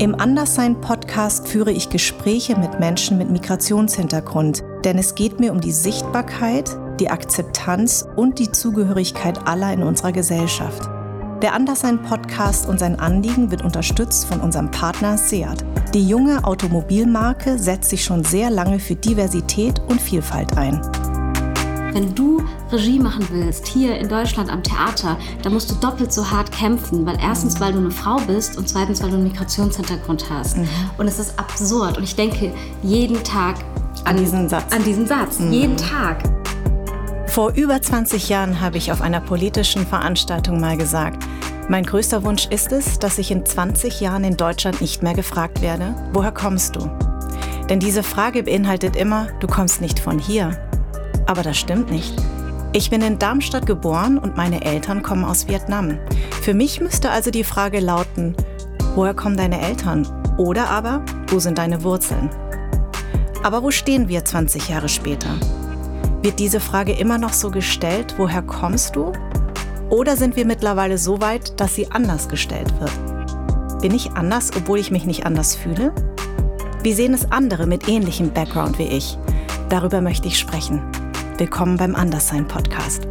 Im Anderssein-Podcast führe ich Gespräche mit Menschen mit Migrationshintergrund, denn es geht mir um die Sichtbarkeit, die Akzeptanz und die Zugehörigkeit aller in unserer Gesellschaft. Der Anderssein-Podcast und sein Anliegen wird unterstützt von unserem Partner Seat. Die junge Automobilmarke setzt sich schon sehr lange für Diversität und Vielfalt ein. Wenn du Regie machen willst, hier in Deutschland am Theater, dann musst du doppelt so hart kämpfen, weil erstens, weil du eine Frau bist und zweitens, weil du einen Migrationshintergrund hast. Mhm. Und es ist absurd. Und ich denke jeden Tag an, diesen Satz. An diesen Satz. Mhm. Jeden Tag. Vor über 20 Jahren habe ich auf einer politischen Veranstaltung mal gesagt, mein größter Wunsch ist es, dass ich in 20 Jahren in Deutschland nicht mehr gefragt werde, woher kommst du? Denn diese Frage beinhaltet immer, du kommst nicht von hier. Aber das stimmt nicht. Ich bin in Darmstadt geboren und meine Eltern kommen aus Vietnam. Für mich müsste also die Frage lauten, woher kommen deine Eltern? Oder aber, wo sind deine Wurzeln? Aber wo stehen wir 20 Jahre später? Wird diese Frage immer noch so gestellt, woher kommst du? Oder sind wir mittlerweile so weit, dass sie anders gestellt wird? Bin ich anders, obwohl ich mich nicht anders fühle? Wie sehen es andere mit ähnlichem Background wie ich? Darüber möchte ich sprechen. Willkommen beim Anderssein Podcast.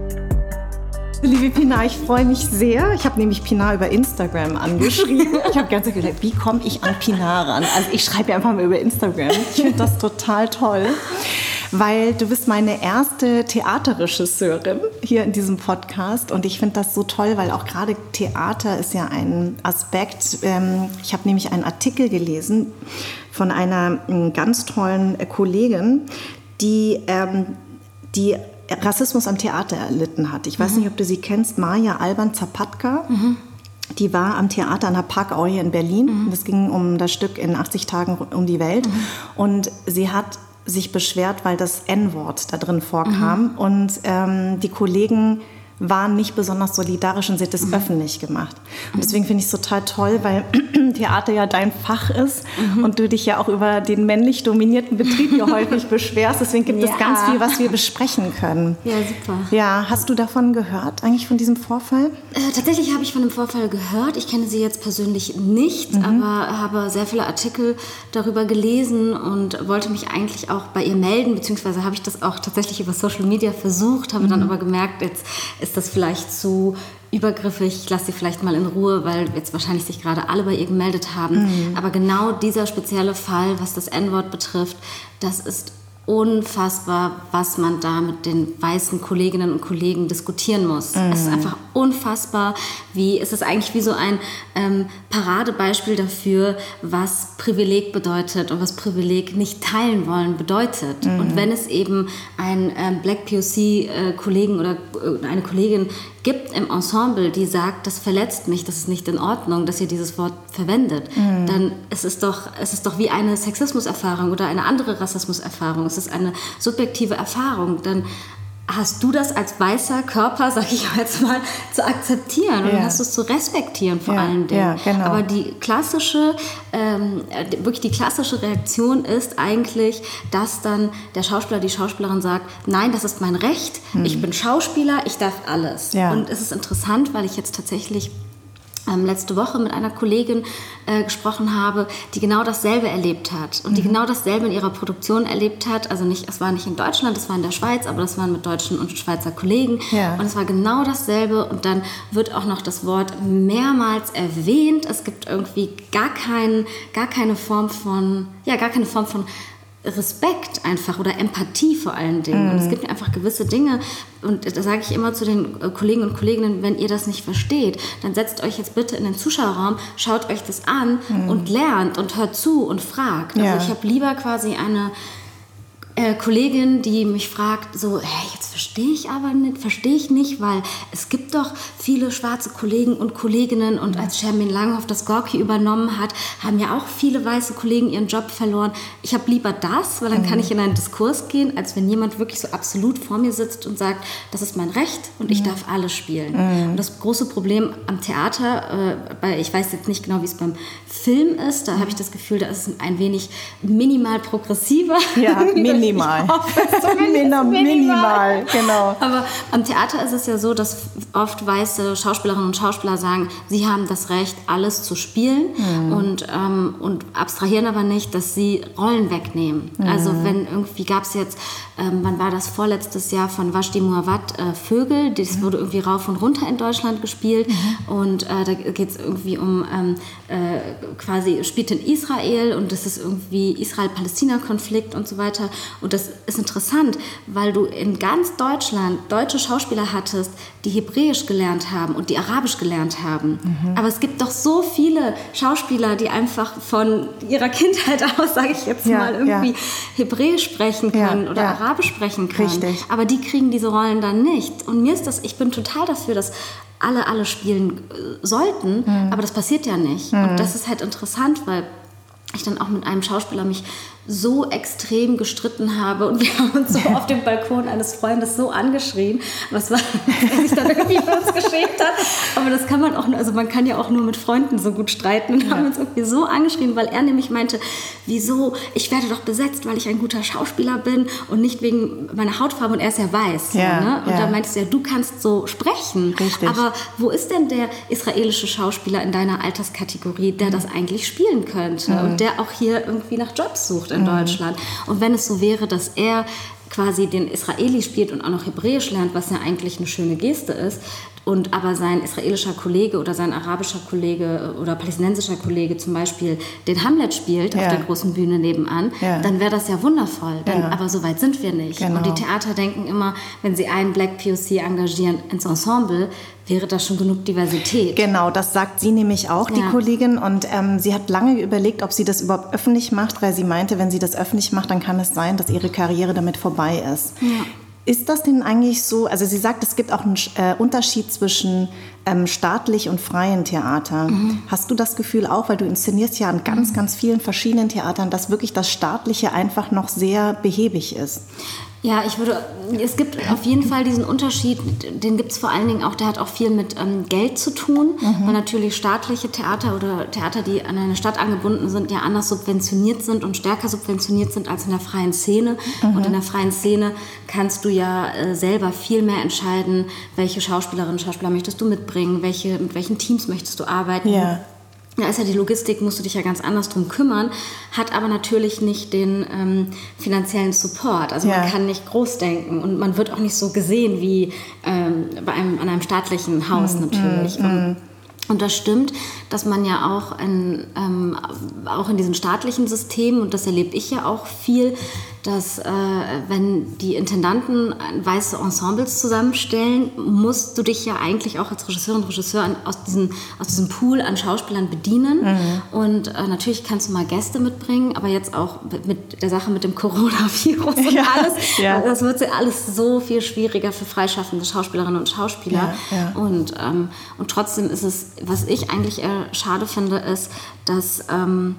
Liebe Pina, ich freue mich sehr. Ich habe nämlich Pina über Instagram angeschrieben. Ich habe ganz gedacht, wie komme ich an Pina ran? Also ich schreibe ja einfach mal über Instagram. Ich finde das total toll, weil du bist meine erste Theaterregisseurin hier in diesem Podcast und ich finde das so toll, weil auch gerade Theater ist ja ein Aspekt. Ähm, ich habe nämlich einen Artikel gelesen von einer ganz tollen Kollegin, die ähm, die Rassismus am Theater erlitten hat. Ich weiß mhm. nicht, ob du sie kennst, Maja Alban Zapatka. Mhm. Die war am Theater an der Parkau hier in Berlin. Mhm. Das ging um das Stück in 80 Tagen um die Welt. Mhm. Und sie hat sich beschwert, weil das N-Wort da drin vorkam. Mhm. Und ähm, die Kollegen waren nicht besonders solidarisch und sie hat das mhm. öffentlich gemacht. Und deswegen finde ich es total toll, weil Theater ja dein Fach ist mhm. und du dich ja auch über den männlich dominierten Betrieb ja häufig beschwerst. Deswegen gibt ja. es ganz viel, was wir besprechen können. Ja, super. Ja, hast du davon gehört, eigentlich von diesem Vorfall? Äh, tatsächlich habe ich von dem Vorfall gehört. Ich kenne sie jetzt persönlich nicht, mhm. aber habe sehr viele Artikel darüber gelesen und wollte mich eigentlich auch bei ihr melden, beziehungsweise habe ich das auch tatsächlich über Social Media versucht, habe dann mhm. aber gemerkt, jetzt ist das vielleicht zu übergriffig, ich lasse sie vielleicht mal in Ruhe, weil jetzt wahrscheinlich sich gerade alle bei ihr gemeldet haben. Mhm. Aber genau dieser spezielle Fall, was das N-Wort betrifft, das ist unfassbar, was man da mit den weißen Kolleginnen und Kollegen diskutieren muss. Mhm. Es ist einfach unfassbar, wie es ist eigentlich wie so ein ähm, Paradebeispiel dafür, was Privileg bedeutet und was Privileg nicht teilen wollen bedeutet. Mhm. Und wenn es eben einen ähm, Black POC-Kollegen äh, oder äh, eine Kollegin gibt im Ensemble, die sagt, das verletzt mich, das ist nicht in Ordnung, dass ihr dieses Wort verwendet, mhm. dann ist es doch, es ist doch wie eine Sexismuserfahrung oder eine andere Rassismuserfahrung. Es ist eine subjektive Erfahrung. Dann hast du das als weißer Körper, sag ich jetzt mal, zu akzeptieren und ja. hast es zu respektieren vor ja, allen Dingen. Ja, genau. Aber die klassische, ähm, wirklich die klassische Reaktion ist eigentlich, dass dann der Schauspieler, die Schauspielerin sagt, nein, das ist mein Recht, hm. ich bin Schauspieler, ich darf alles. Und es ist interessant, weil ich jetzt tatsächlich ähm, letzte Woche mit einer Kollegin äh, gesprochen habe, die genau dasselbe erlebt hat und die mhm. genau dasselbe in ihrer Produktion erlebt hat. Also nicht, es war nicht in Deutschland, es war in der Schweiz, aber das waren mit deutschen und Schweizer Kollegen ja. und es war genau dasselbe und dann wird auch noch das Wort mehrmals erwähnt. Es gibt irgendwie gar, kein, gar keine Form von, ja, gar keine Form von Respekt einfach oder Empathie vor allen Dingen. Mm. Und es mhm. gibt einfach gewisse Dinge, und da sage ich immer zu den äh, Kollegen und Kolleginnen, wenn ihr das nicht versteht, dann setzt euch jetzt bitte in den Zuschauerraum, schaut euch das an mm. und lernt und hört zu und fragt. Also ja. ich habe lieber quasi eine äh, Kollegin, die mich fragt, so, hey, jetzt verstehe ich aber nicht, verstehe ich nicht, weil es gibt doch viele schwarze Kollegen und Kolleginnen und als Shermin Langhoff das Gorki übernommen hat, haben ja auch viele weiße Kollegen ihren Job verloren. Ich habe lieber das, weil dann kann mhm. ich in einen Diskurs gehen, als wenn jemand wirklich so absolut vor mir sitzt und sagt, das ist mein Recht und ich darf alles spielen. Mhm. Und das große Problem am Theater, äh, bei, ich weiß jetzt nicht genau, wie es beim Film ist, da habe ich das Gefühl, da ist es ein wenig minimal progressiver. Ja, minimal minimal. minimal. minimal, genau. Aber am Theater ist es ja so, dass oft weiße Schauspielerinnen und Schauspieler sagen, sie haben das Recht, alles zu spielen mhm. und, ähm, und abstrahieren aber nicht, dass sie Rollen wegnehmen. Mhm. Also wenn irgendwie gab es jetzt, ähm, wann war das vorletztes Jahr von Vashti Muawat, äh, Vögel, das mhm. wurde irgendwie rauf und runter in Deutschland gespielt mhm. und äh, da geht es irgendwie um ähm, äh, quasi, spielt in Israel und das ist irgendwie Israel-Palästina-Konflikt und so weiter und das ist interessant, weil du in ganz Deutschland deutsche Schauspieler hattest, die Hebräisch gelernt haben und die Arabisch gelernt haben. Mhm. Aber es gibt doch so viele Schauspieler, die einfach von ihrer Kindheit aus, sage ich jetzt ja, mal, irgendwie ja. Hebräisch sprechen können ja, oder Arabisch sprechen können. Richtig. Aber die kriegen diese Rollen dann nicht. Und mir ist das, ich bin total dafür, dass alle alle spielen äh, sollten, mhm. aber das passiert ja nicht. Mhm. Und das ist halt interessant, weil ich dann auch mit einem Schauspieler mich so extrem gestritten habe und wir haben uns so auf dem Balkon eines Freundes so angeschrien, was war, was sich dann irgendwie für uns geschämt hat. Aber das kann man auch, also man kann ja auch nur mit Freunden so gut streiten und ja. haben uns irgendwie so angeschrien, weil er nämlich meinte, wieso, ich werde doch besetzt, weil ich ein guter Schauspieler bin und nicht wegen meiner Hautfarbe und er ist ja weiß. Ja, ne? Und ja. da meintest du ja, du kannst so sprechen. Richtig. Aber wo ist denn der israelische Schauspieler in deiner Alterskategorie, der mhm. das eigentlich spielen könnte mhm. und der auch hier irgendwie nach Jobs sucht? In mhm. Deutschland. Und wenn es so wäre, dass er quasi den Israeli spielt und auch noch Hebräisch lernt, was ja eigentlich eine schöne Geste ist, und aber sein israelischer Kollege oder sein arabischer Kollege oder palästinensischer Kollege zum Beispiel den Hamlet spielt ja. auf der großen Bühne nebenan, ja. dann wäre das ja wundervoll. Denn, ja. Aber so weit sind wir nicht. Genau. Und die Theater denken immer, wenn sie einen Black POC engagieren ins Ensemble, wäre da schon genug Diversität. Genau, das sagt sie nämlich auch, die Kollegin. Und ähm, sie hat lange überlegt, ob sie das überhaupt öffentlich macht, weil sie meinte, wenn sie das öffentlich macht, dann kann es sein, dass ihre Karriere damit vorbei ist. Ist das denn eigentlich so? Also sie sagt, es gibt auch einen äh, Unterschied zwischen ähm, staatlich und freien Theater. Mhm. Hast du das Gefühl auch, weil du inszenierst ja an ganz, mhm. ganz vielen verschiedenen Theatern, dass wirklich das staatliche einfach noch sehr behäbig ist? Ja, ich würde, es gibt auf jeden Fall diesen Unterschied, den gibt es vor allen Dingen auch, der hat auch viel mit ähm, Geld zu tun, mhm. weil natürlich staatliche Theater oder Theater, die an eine Stadt angebunden sind, ja anders subventioniert sind und stärker subventioniert sind als in der freien Szene. Mhm. Und in der freien Szene kannst du ja äh, selber viel mehr entscheiden, welche Schauspielerinnen und Schauspieler möchtest du mitbringen, welche, mit welchen Teams möchtest du arbeiten. Ja. Da ist ja die Logistik, musst du dich ja ganz anders drum kümmern, hat aber natürlich nicht den ähm, finanziellen Support. Also ja. man kann nicht groß denken und man wird auch nicht so gesehen wie ähm, bei einem, an einem staatlichen Haus mhm. natürlich. Mhm. Und das stimmt, dass man ja auch in, ähm, auch in diesem staatlichen System, und das erlebe ich ja auch viel, dass äh, wenn die Intendanten weiße Ensembles zusammenstellen, musst du dich ja eigentlich auch als Regisseurin und Regisseur an, aus, diesem, aus diesem Pool an Schauspielern bedienen. Mhm. Und äh, natürlich kannst du mal Gäste mitbringen, aber jetzt auch mit der Sache mit dem Coronavirus und ja, alles, ja. das wird ja alles so viel schwieriger für freischaffende Schauspielerinnen und Schauspieler. Ja, und, ähm, und trotzdem ist es, was ich eigentlich eher schade finde, ist, dass ähm,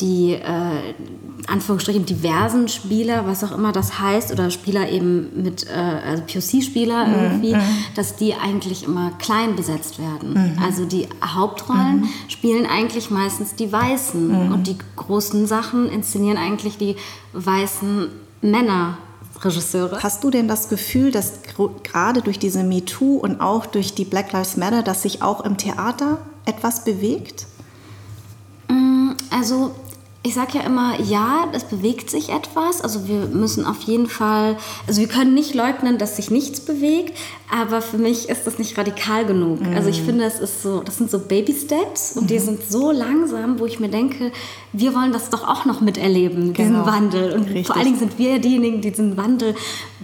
die äh, Anführungsstrichen diversen Spieler, was auch immer das heißt, oder Spieler eben mit, äh, also POC-Spieler mhm. irgendwie, mhm. dass die eigentlich immer klein besetzt werden. Mhm. Also die Hauptrollen mhm. spielen eigentlich meistens die Weißen mhm. und die großen Sachen inszenieren eigentlich die weißen Männer. Regisseure. Hast du denn das Gefühl, dass gerade durch diese MeToo und auch durch die Black Lives Matter, dass sich auch im Theater etwas bewegt? Mm, also ich sage ja immer, ja, es bewegt sich etwas. Also wir müssen auf jeden Fall, also wir können nicht leugnen, dass sich nichts bewegt, aber für mich ist das nicht radikal genug. Mhm. Also ich finde, es ist so, das sind so Baby Steps und mhm. die sind so langsam, wo ich mir denke, wir wollen das doch auch noch miterleben, diesen genau. Wandel. Und Richtig. vor allen Dingen sind wir diejenigen, die diesen Wandel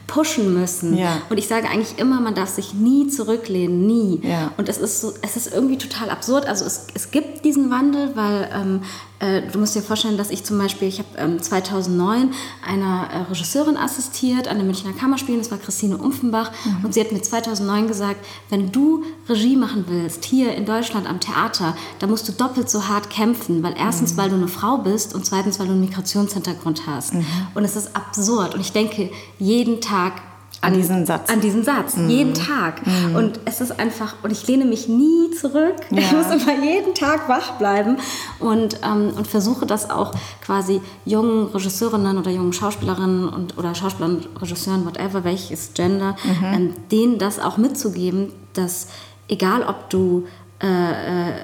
pushen müssen. Ja. Und ich sage eigentlich immer, man darf sich nie zurücklehnen, nie. Ja. Und es ist so, es ist irgendwie total absurd. Also es, es gibt diesen Wandel, weil ähm, äh, du musst dir vorstellen, dass ich zum Beispiel, ich habe ähm, 2009 einer äh, Regisseurin assistiert an den Münchner Kammerspielen, das war Christine Umpfenbach, mhm. und sie hat mir 2009 gesagt, wenn du Regie machen willst, hier in Deutschland am Theater, da musst du doppelt so hart kämpfen, weil erstens, mhm. weil du eine Frau bist und zweitens, weil du einen Migrationshintergrund hast. Mhm. Und es ist absurd. Und ich denke jeden Tag, an, diesen Satz. An diesen Satz, mhm. jeden Tag. Mhm. Und es ist einfach, und ich lehne mich nie zurück. Ja. Ich muss immer jeden Tag wach bleiben und, ähm, und versuche das auch quasi jungen Regisseurinnen oder jungen Schauspielerinnen und, oder Schauspielern, Regisseuren, whatever, welches Gender, mhm. ähm, denen das auch mitzugeben, dass egal ob du äh, äh,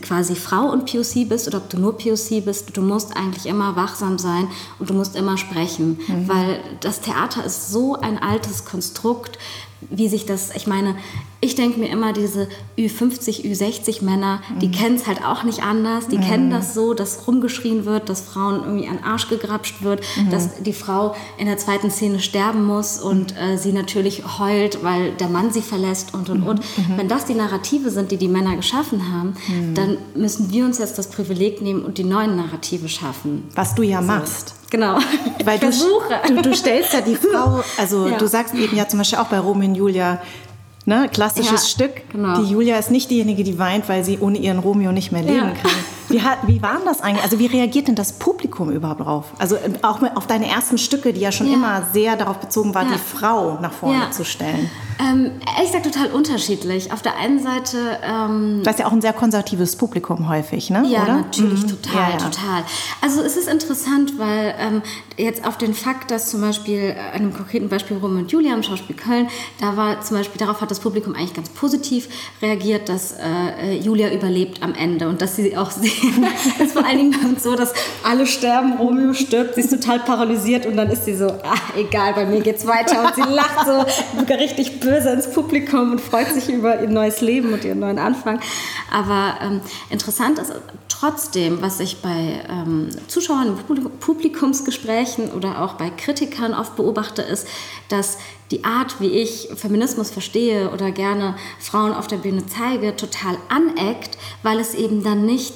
quasi Frau und POC bist oder ob du nur POC bist, du musst eigentlich immer wachsam sein und du musst immer sprechen, mhm. weil das Theater ist so ein altes Konstrukt, wie sich das, ich meine, ich denke mir immer, diese Ü50, Ü60 Männer, die mhm. kennen es halt auch nicht anders. Die mhm. kennen das so, dass rumgeschrien wird, dass Frauen irgendwie an den Arsch gegrapscht wird, mhm. dass die Frau in der zweiten Szene sterben muss und äh, sie natürlich heult, weil der Mann sie verlässt und und und. Mhm. Mhm. Wenn das die Narrative sind, die die Männer geschaffen haben, mhm. dann müssen wir uns jetzt das Privileg nehmen und die neuen Narrative schaffen. Was du ja so. machst. Genau. Weil du, du, du, stellst ja die Frau, also ja. du sagst eben ja zum Beispiel auch bei Romeo und Julia, Ne, klassisches ja, Stück. Genau. Die Julia ist nicht diejenige, die weint, weil sie ohne ihren Romeo nicht mehr leben ja. kann. Wie, hat, wie war das eigentlich? Also wie reagiert denn das Publikum überhaupt drauf? Also auch auf deine ersten Stücke, die ja schon ja. immer sehr darauf bezogen war, die Frau nach vorne zu stellen. Ähm, ehrlich gesagt total unterschiedlich. Auf der einen Seite... Ähm, das ist ja auch ein sehr konservatives Publikum häufig, ne? Ja, Oder? natürlich, mhm. total, total. Also es ist interessant, weil ähm, jetzt auf den Fakt, dass zum Beispiel äh, an einem konkreten Beispiel Romeo und Julia im Schauspiel Köln, da war zum Beispiel, darauf hat das Publikum eigentlich ganz positiv reagiert, dass äh, Julia überlebt am Ende und dass sie auch sehen, ist vor allen Dingen so, dass alle sterben, Romeo stirbt, sie ist total paralysiert und dann ist sie so, ah, egal, bei mir geht's weiter und sie lacht so richtig böse ins Publikum und freut sich über ihr neues Leben und ihren neuen Anfang. Aber ähm, interessant ist trotzdem, was ich bei ähm, Zuschauern Publikumsgesprächen oder auch bei Kritikern oft beobachte, ist, dass die Art, wie ich Feminismus verstehe oder gerne Frauen auf der Bühne zeige, total aneckt, weil es eben dann nicht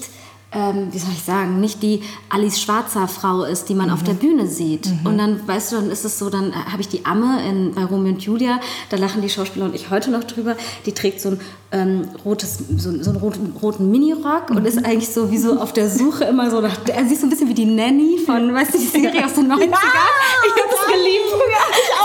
ähm, wie soll ich sagen, nicht die Alice Schwarzer Frau ist, die man mhm. auf der Bühne sieht. Mhm. Und dann, weißt du, dann ist es so, dann habe ich die Amme in, bei Romeo und Julia, da lachen die Schauspieler und ich heute noch drüber, die trägt so ein ähm, rotes, so, so einen roten, roten Minirock mhm. und ist eigentlich so wie so auf der Suche immer so nach, sie ist so ein bisschen wie die Nanny von, weißt du, die Serie aus den 90ern. Ja, ich habe das geliebt früher. Ich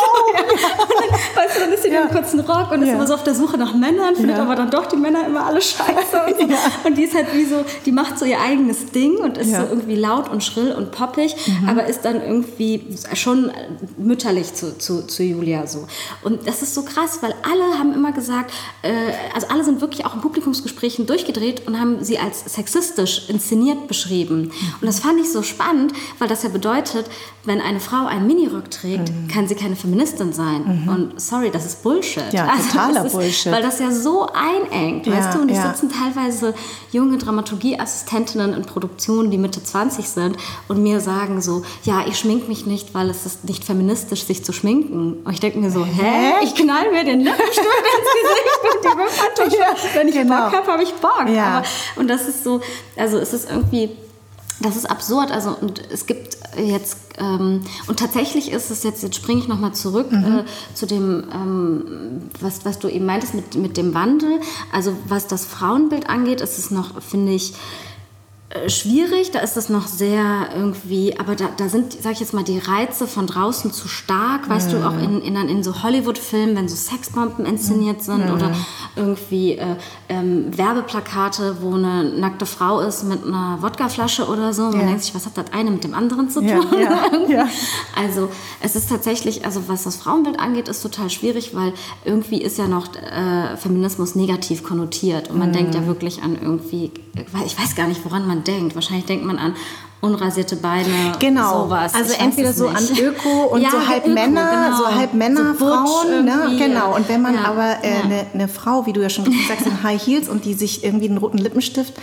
weißt du, dann ist sie ja. in einem kurzen Rock und ist immer so auf der Suche nach Männern, findet aber dann doch die Männer immer alle scheiße und so. Und die ist halt wie so, die macht so ihr eigenes Ding und ist so irgendwie laut und schrill und poppig, mhm. aber ist dann irgendwie schon mütterlich zu, zu, zu Julia so. Und das ist so krass, weil alle haben immer gesagt, äh, also alle sind wirklich auch in Publikumsgesprächen durchgedreht und haben sie als sexistisch inszeniert beschrieben. Und das fand ich so spannend, weil das ja bedeutet, wenn eine Frau einen Minirock trägt, mhm. kann sie keine Feministin sein. Mhm. Und sorry, das ist Bullshit. Ja, also totaler ist, Bullshit. Weil das ja so einengt, ja, weißt du? Und es ja. sitzen teilweise junge Dramaturgieassistentinnen in Produktionen, die Mitte 20 sind und mir sagen so, ja, ich schmink mich nicht, weil es ist nicht feministisch, sich zu schminken. Und ich denke mir so, hä? Ich knall mir den Lippenstift ins Gesicht und die Wimpern ja, wenn ich genau. Bock habe, habe ich Bock. Ja. Aber, und das ist so, also es ist irgendwie, das ist absurd. Also und es gibt jetzt ähm, und tatsächlich ist es jetzt, jetzt springe ich nochmal zurück mhm. äh, zu dem, ähm, was, was du eben meintest mit, mit dem Wandel. Also was das Frauenbild angeht, ist es noch, finde ich, schwierig, da ist es noch sehr irgendwie, aber da, da sind, sag ich jetzt mal, die Reize von draußen zu stark, weißt mhm. du, auch in, in, in so Hollywood-Filmen, wenn so Sexbomben inszeniert sind mhm. oder irgendwie äh, ähm, Werbeplakate, wo eine nackte Frau ist mit einer Wodkaflasche oder so. Man ja. denkt sich, was hat das eine mit dem anderen zu tun? Ja, ja, also es ist tatsächlich, also was das Frauenbild angeht, ist total schwierig, weil irgendwie ist ja noch äh, Feminismus negativ konnotiert und man mhm. denkt ja wirklich an irgendwie, ich weiß gar nicht, woran man denkt. Wahrscheinlich denkt man an unrasierte Beine, genau. sowas. Also ich entweder so an Öko und ja, so halb Öko, Männer, genau. so halb Männer, so Frauen, ne? genau. Und wenn man ja. aber eine äh, ja. ne Frau, wie du ja schon sagst, in High Heels und die sich irgendwie einen roten Lippenstift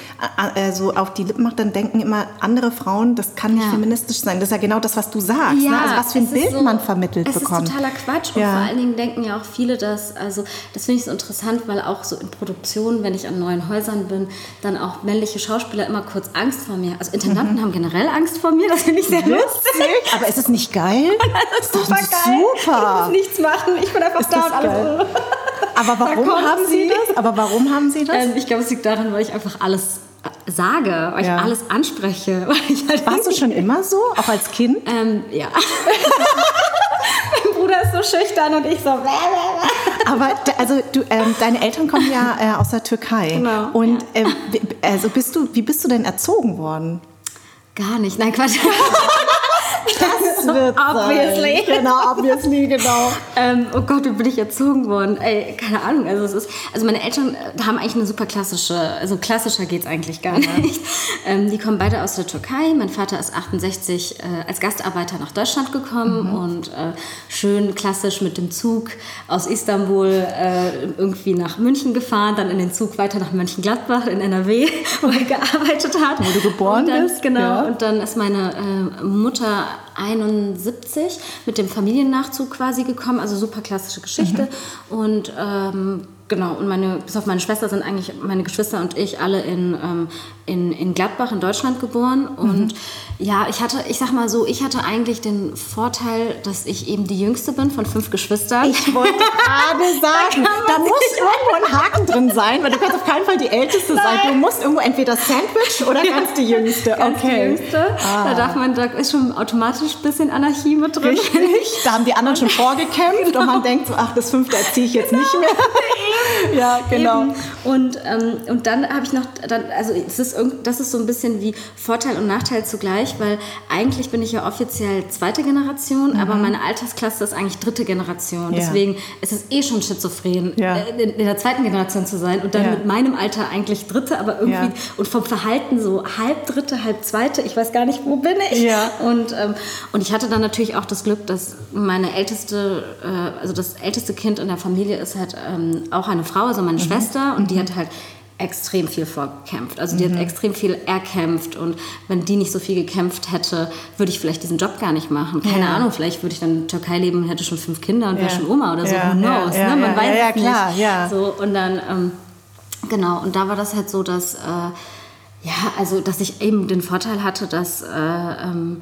äh, äh, so auf die Lippen macht, dann denken immer andere Frauen, das kann nicht feministisch sein. Das ist ja genau das, was du sagst. Ne? Also was für ein Bild so, man vermittelt es bekommt. Das ist totaler Quatsch. Und vor allen Dingen denken ja auch viele, dass, also das finde ich so interessant, weil auch so in Produktionen, wenn ich an neuen Häusern bin, dann auch männliche Schauspieler immer kurz Angst vor mir. Also Intendanten mhm. haben generell Angst vor mir das finde ich sehr lustig. Aber ist es nicht geil? das ist super geil. Super. Ich muss nichts machen. Ich bin einfach ist da und alles. Aber warum haben Sie das? Aber warum haben Sie das? Ähm, ich glaube, es liegt daran, weil ich einfach alles sage, weil ja. ich alles anspreche. Halt Warst du schon immer so, auch als Kind? Ähm, ja. mein Bruder ist so so schüchtern und ich so. Aber also du, ähm, deine Eltern kommen ja äh, aus der Türkei. Genau. Und äh, also bist du, wie bist du denn erzogen worden? Gar nicht. Nein, Quatsch. Das wird Obviously. Sein. Genau, obviously, genau. ähm, oh Gott, wie bin ich erzogen worden? Ey, keine Ahnung. Also es ist, also meine Eltern äh, haben eigentlich eine super klassische, also klassischer geht es eigentlich gar nicht. Ähm, die kommen beide aus der Türkei. Mein Vater ist 68 äh, als Gastarbeiter nach Deutschland gekommen mhm. und äh, schön klassisch mit dem Zug aus Istanbul äh, irgendwie nach München gefahren, dann in den Zug weiter nach Mönchengladbach in NRW, wo er gearbeitet hat. Wo du geboren dann, bist. Genau. Ja. Und dann ist meine äh, Mutter 71 mit dem Familiennachzug quasi gekommen, also super klassische Geschichte. Mhm. Und ähm, genau, und meine, bis auf meine Schwester sind eigentlich meine Geschwister und ich alle in, ähm, in, in Gladbach in Deutschland geboren. Und mhm. ja, ich hatte, ich sag mal so, ich hatte eigentlich den Vorteil, dass ich eben die jüngste bin von fünf Geschwistern. Ich wollte gerade sagen, da, da muss irgendwo ein Haken drin sein, weil du kannst auf keinen Fall die Älteste Nein. sein. Du musst irgendwo entweder Sandwich oder ganz die Jüngste. Ganz okay. die Jüngste. Ah. Da darf man, da ist schon automatisch ein bisschen Anarchie mit drin. Richtig. Da haben die anderen schon vorgekämpft genau. und man denkt so, ach, das fünfte erziehe ich jetzt genau. nicht mehr. ja, genau. Eben. Und, ähm, und dann habe ich noch, dann, also es ist das ist so ein bisschen wie Vorteil und Nachteil zugleich, weil eigentlich bin ich ja offiziell zweite Generation, mhm. aber meine Altersklasse ist eigentlich dritte Generation. Ja. Deswegen ist es eh schon schizophren, ja. Äh, in, in, der zweiten Generation zu sein und dann ja. mit meinem Alter eigentlich dritte, aber irgendwie und vom Verhalten so halb dritte, halb zweite. Ich weiß gar nicht, wo bin ich. Und, ähm, und ich hatte dann natürlich auch das Glück, dass meine älteste, äh, also das älteste Kind in der Familie ist halt ähm, auch eine Frau, also meine mhm. Schwester, und mhm. die hat halt extrem viel vorgekämpft. Also die mhm. hat extrem viel erkämpft und wenn die nicht so viel gekämpft hätte, würde ich vielleicht diesen Job gar nicht machen. Keine ja. Ahnung, vielleicht würde ich dann in der Türkei leben und hätte schon fünf Kinder und ja. wäre schon Oma oder so. Ja. Who knows? Ja, ne? Man weiß ja, es klar, nicht. Ja. So, und dann, ähm, genau, und da war das halt so, dass, äh, ja, also, dass ich eben den Vorteil hatte, dass, äh, ähm,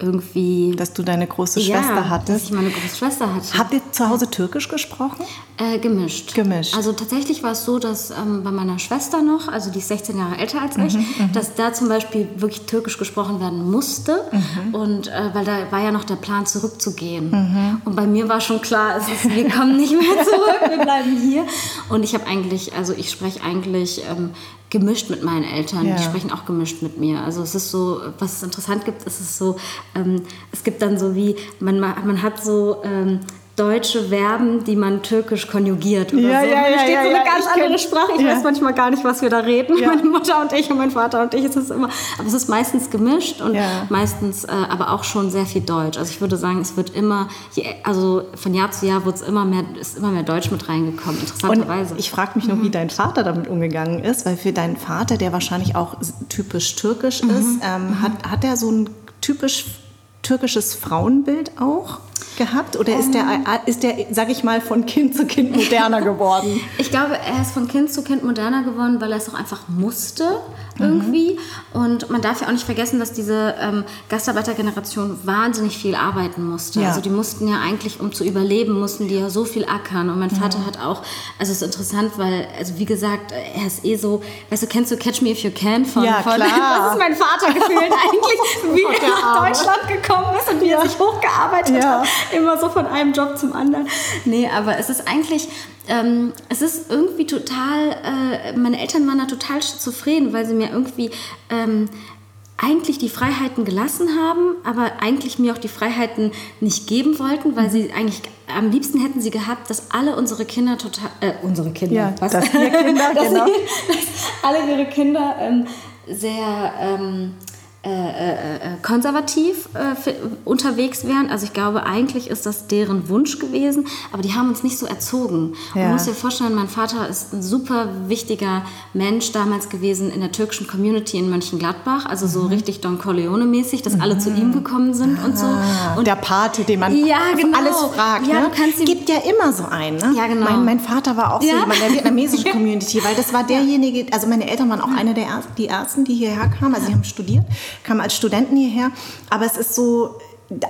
irgendwie. Dass du deine große ja, Schwester hattest. Dass ich meine große Schwester hatte. Habt ihr zu Hause Türkisch gesprochen? Äh, gemischt. Gemischt. Also tatsächlich war es so, dass ähm, bei meiner Schwester noch, also die ist 16 Jahre älter als ich, mhm, mhm, dass da zum Beispiel wirklich Türkisch gesprochen werden musste. Mhm. Und äh, weil da war ja noch der Plan, zurückzugehen. Mhm. Und bei mir war schon klar, ist, wir kommen nicht mehr zurück, wir bleiben hier. Und ich habe eigentlich, also ich spreche eigentlich ähm, gemischt mit meinen Eltern. Ja. Die sprechen auch gemischt mit mir. Also es ist so, was es interessant gibt, ist es so, ähm, es gibt dann so wie, man, man hat so ähm, deutsche Verben, die man türkisch konjugiert oder ja, so. Ja, da steht ja, so eine ja, ganz andere kenn, Sprache. Ich weiß manchmal gar nicht, was wir da reden. Meine Mutter und ich und mein Vater und ich. Es ist immer, aber es ist meistens gemischt und meistens äh, aber auch schon sehr viel Deutsch. Also ich würde sagen, es wird immer, je, also von Jahr zu Jahr wird es immer mehr, ist immer mehr Deutsch mit reingekommen. Interessanterweise. Und ich frage mich noch, wie dein Vater damit umgegangen ist, weil für deinen Vater, der wahrscheinlich auch typisch türkisch ist, ähm, hat, hat er so ein typisch türkisches Frauenbild auch gehabt? Oder ist der, ist der, sag ich mal, von Kind zu Kind moderner geworden? Ich glaube, er ist von Kind zu Kind moderner geworden, weil er es auch einfach musste irgendwie. Und man darf ja auch nicht vergessen, dass diese ähm, Gastarbeitergeneration wahnsinnig viel arbeiten musste. Ja. Also die mussten ja eigentlich, um zu überleben, mussten die ja so viel ackern. Und mein Vater hat auch, also es ist interessant, weil, also wie gesagt, er ist eh so, weißt du, kennst du Catch Me If You Can von, Ja, von klar. das ist mein Vater gefühlt eigentlich, wie er der nach. Deutschland gekommen ist und wie er sich hochgearbeitet Ja. hat. Immer so von einem Job zum anderen. Nee, aber es ist eigentlich, ähm, es ist irgendwie total, äh, meine Eltern waren da total zufrieden, weil sie mir irgendwie ähm, eigentlich die Freiheiten gelassen haben, aber eigentlich mir auch die Freiheiten nicht geben wollten, weil sie eigentlich am liebsten hätten sie gehabt, dass alle unsere Kinder total, äh, unsere Kinder, Ja, was? dass Kinder, dass, genau. sie, dass alle ihre Kinder ähm, sehr ähm, äh, äh, äh, konservativ äh, unterwegs wären. Also ich glaube, eigentlich ist das deren Wunsch gewesen, aber die haben uns nicht so erzogen. Ja. Man muss sich vorstellen, mein Vater ist ein super wichtiger Mensch damals gewesen in der türkischen Community in Mönchengladbach, also so richtig Don Corleone-mäßig, dass alle zu ihm gekommen sind und so. Ah, Und der Pate, den man Ja, genau. alles fragt. Ja, ne? gibt ja immer so einen. Ne? Ja, genau. Mein, mein Vater war auch so Ja. jemand in der vietnamesischen Community, weil das war derjenige, also meine Eltern waren auch eine der ersten, die ersten, die hierher kamen, also sie haben studiert, kamen als Studenten hierher, aber es ist so,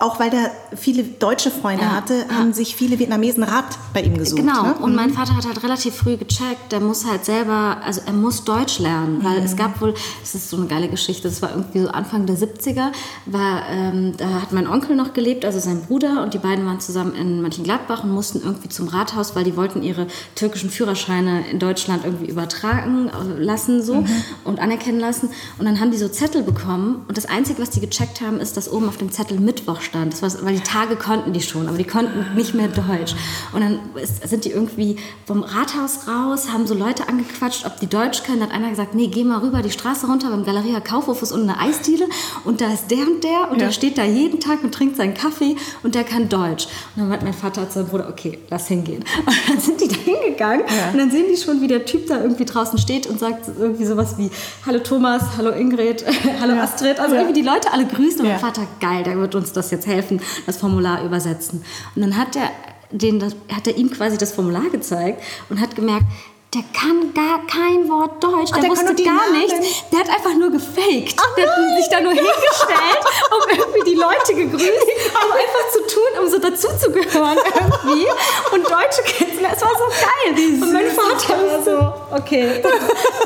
auch weil er viele deutsche Freunde Ja, hatte, ja. haben sich viele Vietnamesen Rat bei ihm gesucht. Genau, Ne? und mein Vater hat halt relativ früh gecheckt, der muss halt selber, also er muss Deutsch lernen, weil es gab wohl, das ist so eine geile Geschichte, das war irgendwie so Anfang der 70er, war, ähm, da hat mein Onkel noch gelebt, also sein Bruder, und die beiden waren zusammen in Mönchengladbach und mussten irgendwie zum Rathaus, weil die wollten ihre türkischen Führerscheine in Deutschland irgendwie übertragen äh, lassen so und anerkennen lassen. Und dann haben die so Zettel bekommen und das Einzige, was die gecheckt haben, ist, dass oben auf dem Zettel Mittwoch stand. Das war, weil die Tage konnten die schon, aber die konnten nicht mehr Deutsch. Und dann ist, sind die irgendwie vom Rathaus raus, haben so Leute angequatscht, ob die Deutsch können. Da hat einer gesagt, nee, geh mal rüber die Straße runter, beim Galeria Kaufhof ist unten eine Eisdiele und da ist der und der und Ja. der steht da jeden Tag und trinkt seinen Kaffee und der kann Deutsch. Und dann meint mein Vater zu seinem Bruder, okay, lass hingehen. Und dann sind die da hingegangen Ja. und dann sehen die schon, wie der Typ da irgendwie draußen steht und sagt irgendwie sowas wie, hallo Thomas, hallo Ingrid, hallo Ja. Astrid. Also irgendwie die Leute alle grüßen und mein Vater, geil, der wird uns das jetzt helfen, das Formular übersetzen. Und dann hat er, den, das, hat er ihm quasi das Formular gezeigt und hat gemerkt, der kann gar kein Wort Deutsch, der, der kann wusste gar nichts. Der hat einfach nur gefaked. der hat sich da nur hingestellt, um irgendwie die Leute gegrüßt, um einfach zu tun, um so dazuzugehören irgendwie. Und Deutsche kennenzulernen. Es war so geil. Und mein Vater war so, okay,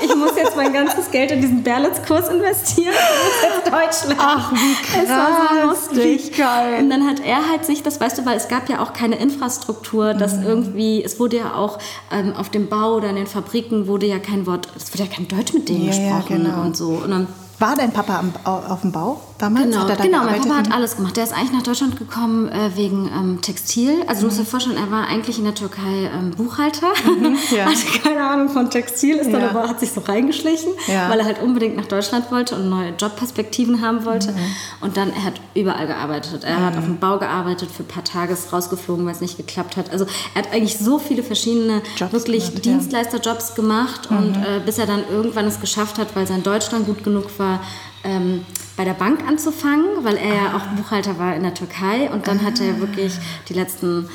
ich muss jetzt mein ganzes Geld in diesen Berlitz-Kurs investieren. Ich muss jetzt Deutsch lernen. Ach, wie Es war so krass, lustig. wie geil. Und dann hat er halt sich, das weißt du, weil es gab ja auch keine Infrastruktur, dass Mhm. irgendwie, es wurde ja auch ähm, auf dem Bau oder in den Fabriken wurde ja kein Wort, es wurde ja kein Deutsch mit denen Ja, ja, gesprochen genau. und so. Und dann War dein Papa am, au- auf dem Bau damals? Genau, er genau mein? Papa hat Mhm. alles gemacht. Der ist eigentlich nach Deutschland gekommen äh, wegen ähm, Textil. Also du musst Mhm. dir vorstellen, er war eigentlich in der Türkei ähm, Buchhalter. ja. Hatte keine Ahnung von Textil, ist dann Ja. aber, hat sich so reingeschlichen, Ja. weil er halt unbedingt nach Deutschland wollte und neue Jobperspektiven haben wollte. Mhm. Und dann, er hat überall gearbeitet. Er hat auf dem Bau gearbeitet, für ein paar Tage ist rausgeflogen, weil es nicht geklappt hat. Also er hat eigentlich so viele verschiedene Jobs wirklich gemacht. Mhm. Dienstleisterjobs gemacht und äh, bis er dann irgendwann es geschafft hat, weil sein Deutsch dann gut genug war, ähm, bei der Bank anzufangen, weil er ja auch Buchhalter war in der Türkei. Und dann hat er wirklich die letzten,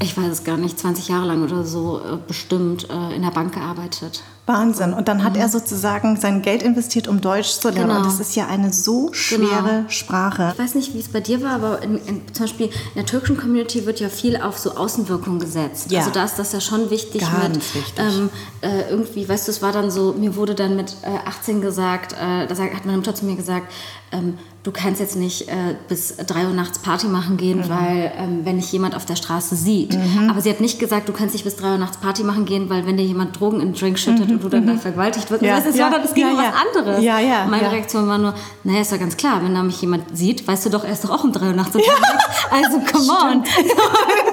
ich weiß es gar nicht, 20 Jahre lang oder so äh, bestimmt äh, in der Bank gearbeitet. Wahnsinn. Und dann hat er sozusagen sein Geld investiert, um Deutsch zu lernen. Genau. Und das ist ja eine so schwere Sprache. Ich weiß nicht, wie es bei dir war, aber in, in, zum Beispiel in der türkischen Community wird ja viel auf so Außenwirkung gesetzt. Ja. Also da ist das ja schon wichtig Ganz mit wichtig. Ähm, äh, irgendwie, weißt du, es war dann so, mir wurde dann mit äh, 18 gesagt, äh, da hat meine Mutter zu mir gesagt, ähm, du kannst jetzt nicht äh, bis 3 Uhr nachts Party machen gehen, Mhm. weil ähm, wenn dich jemand auf der Straße sieht. Aber sie hat nicht gesagt, du kannst nicht bis 3 Uhr nachts Party machen gehen, weil wenn dir jemand Drogen in den Drink schüttet und du dann da vergewaltigt wirst. Mhm. Ja, Das, es ja, dann, es ging ja, um ja. was anderes. Ja, ja, Meine ja. Reaktion war nur, naja, ist doch ganz klar, wenn da mich jemand sieht, weißt du doch, er ist doch auch um 3 Uhr nachts unterwegs. Also, come on.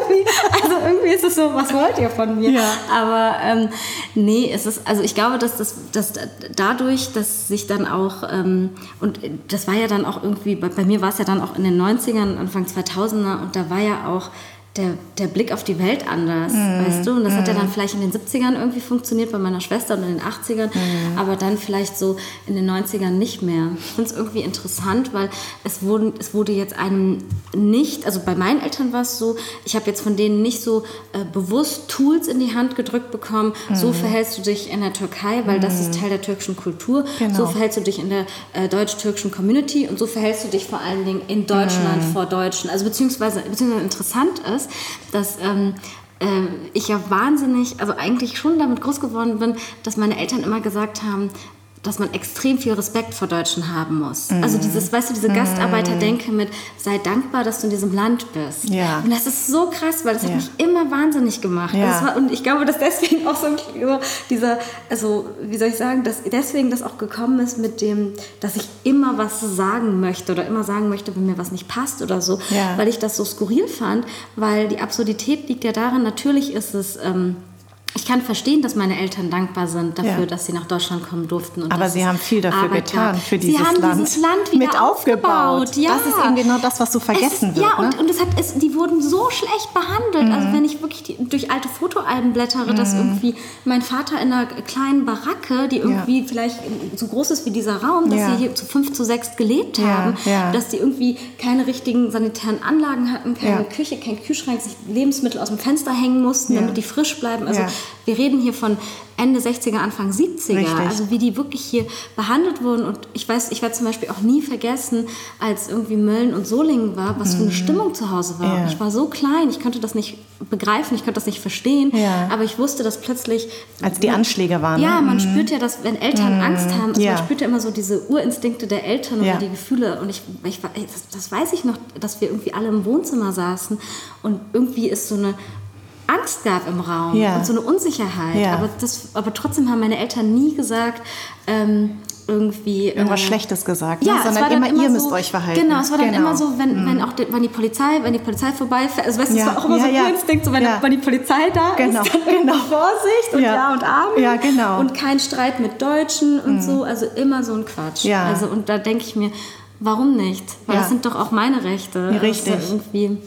ist so, was wollt ihr von mir? Ja. Aber ähm, nee, es ist, also ich glaube, dass das dass dadurch, dass sich dann auch, ähm, und das war ja dann auch irgendwie, bei, bei mir war es ja dann auch in den 90ern, Anfang 2000er, und da war ja auch der, der Blick auf die Welt anders, weißt du? Und das hat ja dann vielleicht in den 70ern irgendwie funktioniert bei meiner Schwester und in den 80ern, aber dann vielleicht so in den 90ern nicht mehr. Ich finde es irgendwie interessant, weil es, wurden, es wurde jetzt einem nicht, also bei meinen Eltern war es so, ich habe jetzt von denen nicht so äh, bewusst Tools in die Hand gedrückt bekommen, so verhältst du dich in der Türkei, weil das ist Teil der türkischen Kultur, Genau. so verhältst du dich in der äh, deutsch-türkischen Community und so verhältst du dich vor allen Dingen in Deutschland vor Deutschen. Also beziehungsweise, beziehungsweise interessant ist, dass ähm, äh, ich ja wahnsinnig, also eigentlich schon damit groß geworden bin, dass meine Eltern immer gesagt haben, dass man extrem viel Respekt vor Deutschen haben muss. Also dieses, weißt du, diese Gastarbeiterdenke mit, sei dankbar, dass du in diesem Land bist. Ja. Und das ist so krass, weil das Ja. hat mich immer wahnsinnig gemacht. Ja. Also war, und ich glaube, dass deswegen auch so, so dieser, also wie soll ich sagen, dass deswegen das auch gekommen ist mit dem, dass ich immer was sagen möchte oder immer sagen möchte, wenn mir was nicht passt oder so, Ja. weil ich das so skurril fand, weil die Absurdität liegt ja darin, natürlich ist es... Ähm, ich kann verstehen, dass meine Eltern dankbar sind dafür, Ja. dass sie nach Deutschland kommen durften. Und Aber sie haben viel dafür Arbeit getan, für dieses sie haben Land. dieses Land wieder Mit aufgebaut. Ja. Das ist eben genau das, was so vergessen es, wird, Ja, ne? und, und es hat, es, die wurden so schlecht behandelt. Also Mhm. wenn ich wirklich die, durch alte Fotoalben blättere, dass irgendwie mein Vater in einer kleinen Baracke, die irgendwie vielleicht so groß ist wie dieser Raum, dass Ja. sie hier zu fünf, zu sechs gelebt Ja, haben, ja. dass die irgendwie keine richtigen sanitären Anlagen hatten, keine Ja. Küche, kein Kühlschrank, sich Lebensmittel aus dem Fenster hängen mussten, Ja. damit die frisch bleiben. Also Ja. Wir reden hier von Ende 60er, Anfang 70er. Richtig. Also wie die wirklich hier behandelt wurden. Und ich weiß, ich werde zum Beispiel auch nie vergessen, als irgendwie Mölln und Solingen war, was für eine Stimmung zu Hause war. Mhm. Ja. Ich war so klein, ich konnte das nicht begreifen, ich konnte das nicht verstehen. Ja. Aber ich wusste, dass plötzlich... Als die Anschläge waren. Ja, ne? man spürt ja, dass wenn Eltern Angst haben, also Ja. man spürt ja immer so diese Urinstinkte der Eltern oder die Gefühle. Und ich, ich das, das weiß ich noch, dass wir irgendwie alle im Wohnzimmer saßen und irgendwie ist so eine Angst gab im Raum Ja. und so eine Unsicherheit. Ja. Aber, das, aber trotzdem haben meine Eltern nie gesagt, ähm, irgendwie. Irgendwas äh, Schlechtes gesagt, ja, ne? es sondern immer, immer ihr so, müsst euch verhalten. Genau, es war dann Genau. immer so, wenn, wenn auch die, wenn die Polizei, wenn die Polizei vorbeifährt, also weißt du, es Ja, war auch immer ja, so ein ja. Instinkt, so wenn, Ja. wenn die Polizei da Genau, ist, dann genau. Vorsicht und Ja. Und Arme. Ja, genau. Mhm. Und kein Streit mit Deutschen und so, also immer so ein Quatsch. Ja. Also und da denke ich mir, warum nicht? Weil das sind doch auch meine Rechte. Ist richtig. irgendwie,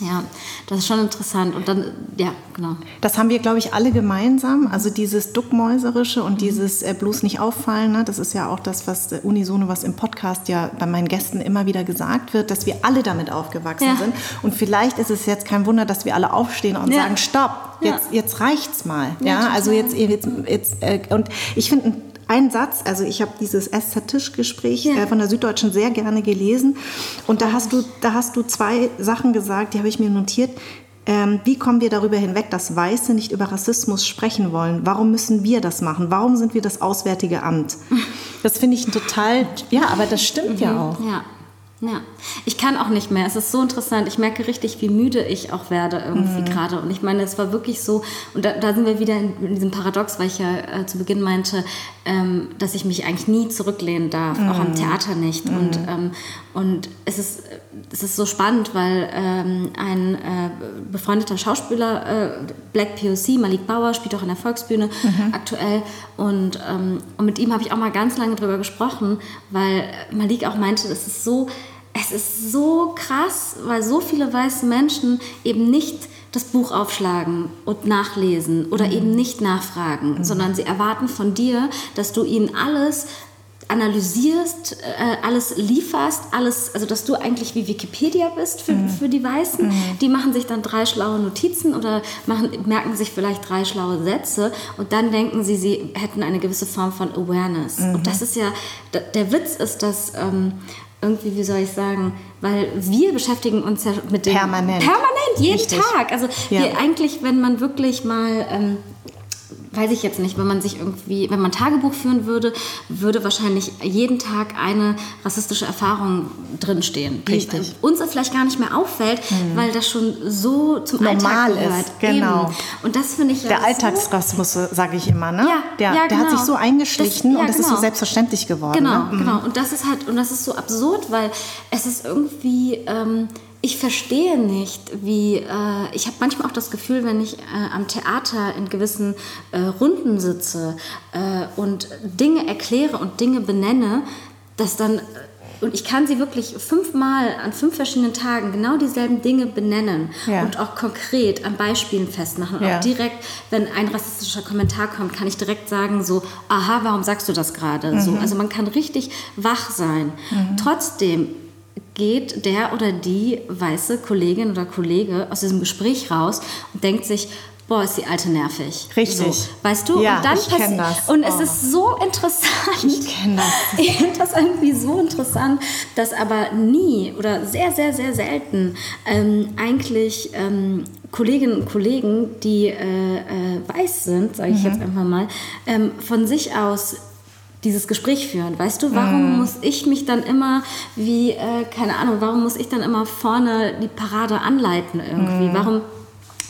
ja, das ist schon interessant. Und dann, ja, genau. Das haben wir, glaube ich, alle gemeinsam. Also dieses Duckmäuserische und dieses äh, bloß nicht auffallen. Ne? Das ist ja auch das, was äh, unisono, was im Podcast ja bei meinen Gästen immer wieder gesagt wird, dass wir alle damit aufgewachsen Ja. sind. Und vielleicht ist es jetzt kein Wunder, dass wir alle aufstehen und Ja. sagen, stopp, Ja. jetzt, jetzt reicht's mal. Ja, also jetzt, jetzt, jetzt äh, und ich finde ein Satz, also ich habe dieses SZ-Tischgespräch Ja. äh, von der Süddeutschen sehr gerne gelesen und da hast du, da hast du zwei Sachen gesagt, die habe ich mir notiert. Ähm, wie kommen wir darüber hinweg, dass Weiße nicht über Rassismus sprechen wollen? Warum müssen wir das machen? Warum sind wir das Auswärtige Amt? Das finde ich ein total, ja, aber das stimmt ja auch. Ja. Ja, ich kann auch nicht mehr. Es ist so interessant. Ich merke richtig, wie müde ich auch werde irgendwie gerade. Und ich meine, es war wirklich so, und da, da sind wir wieder in, in diesem Paradox, weil ich ja äh, zu Beginn meinte, ähm, dass ich mich eigentlich nie zurücklehnen darf, auch am Theater nicht. Und, ähm, und es, ist, es ist so spannend, weil ähm, ein äh, befreundeter Schauspieler, äh, Black POC, Malik Bauer, spielt auch in der Volksbühne aktuell. Und, ähm, und mit ihm habe ich auch mal ganz lange drüber gesprochen, weil Malik auch meinte, es ist so, es ist so krass, weil so viele weiße Menschen eben nicht das Buch aufschlagen und nachlesen oder eben nicht nachfragen, sondern sie erwarten von dir, dass du ihnen alles analysierst, äh, alles lieferst, alles, also dass du eigentlich wie Wikipedia bist für, für die Weißen. Die machen sich dann drei schlaue Notizen oder machen, merken sich vielleicht drei schlaue Sätze und dann denken sie, sie hätten eine gewisse Form von Awareness. Und das ist ja, der Witz ist, dass ähm, irgendwie, wie soll ich sagen, weil wir beschäftigen uns ja mit dem Permanent. Permanent, jeden Richtig. Tag. Also Ja. wir eigentlich, wenn man wirklich mal ähm, weiß ich jetzt nicht, wenn man sich irgendwie, wenn man Tagebuch führen würde, würde wahrscheinlich jeden Tag eine rassistische Erfahrung drinstehen, die Richtig. uns vielleicht gar nicht mehr auffällt, weil das schon so zum Normal Alltag gehört. ist, genau. Eben. Und das finde ich Der so Alltagsrassismus, sage ich immer, ne? Ja, der, ja, der hat genau. sich so eingeschlichen Das- ja, und das ist so genau. selbstverständlich geworden. Genau, ne? genau. Und das ist halt, und das ist so absurd, weil es ist irgendwie, ähm, ich verstehe nicht, wie, äh, ich habe manchmal auch das Gefühl, wenn ich äh, am Theater in gewissen äh, Runden sitze äh, und Dinge erkläre und Dinge benenne, dass dann, und ich kann sie wirklich fünfmal an fünf verschiedenen Tagen genau dieselben Dinge benennen Ja. und auch konkret an Beispielen festmachen und Ja. auch direkt, wenn ein rassistischer Kommentar kommt, kann ich direkt sagen so, aha, warum sagst du das gerade? So, also man kann richtig wach sein. Trotzdem geht der oder die weiße Kollegin oder Kollege aus diesem Gespräch raus und denkt sich, boah, ist die alte nervig. Richtig. So, weißt du? Ja, und dann ich kenn passi- das. Und es Oh. ist so interessant. Ich kenn das. Ich finde das irgendwie so interessant, dass aber nie oder sehr, sehr, sehr selten ähm, eigentlich ähm, Kolleginnen und Kollegen, die äh, äh, weiß sind, sage ich jetzt einfach mal, ähm, von sich aus dieses Gespräch führen. Weißt du, warum muss ich mich dann immer wie, äh, keine Ahnung, warum muss ich dann immer vorne die Parade anleiten irgendwie? Warum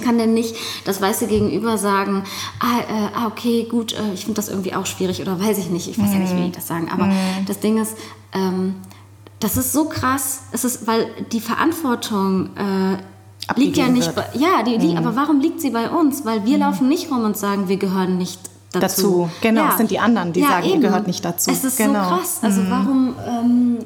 kann denn nicht das weiße Gegenüber sagen, ah, äh, ah okay, gut, äh, ich finde das irgendwie auch schwierig oder weiß ich nicht, ich weiß ja nicht, wie ich das sagen, aber das Ding ist, ähm, das ist so krass, es ist, weil die Verantwortung äh, liegt ja nicht, bei, wird. ja, die, die, aber warum liegt sie bei uns? Weil wir laufen nicht rum und sagen, wir gehören nicht dazu. Dazu, genau, es sind die anderen, die sagen, ihr eben. gehört nicht dazu. Es ist Genau. so krass, also warum, ähm,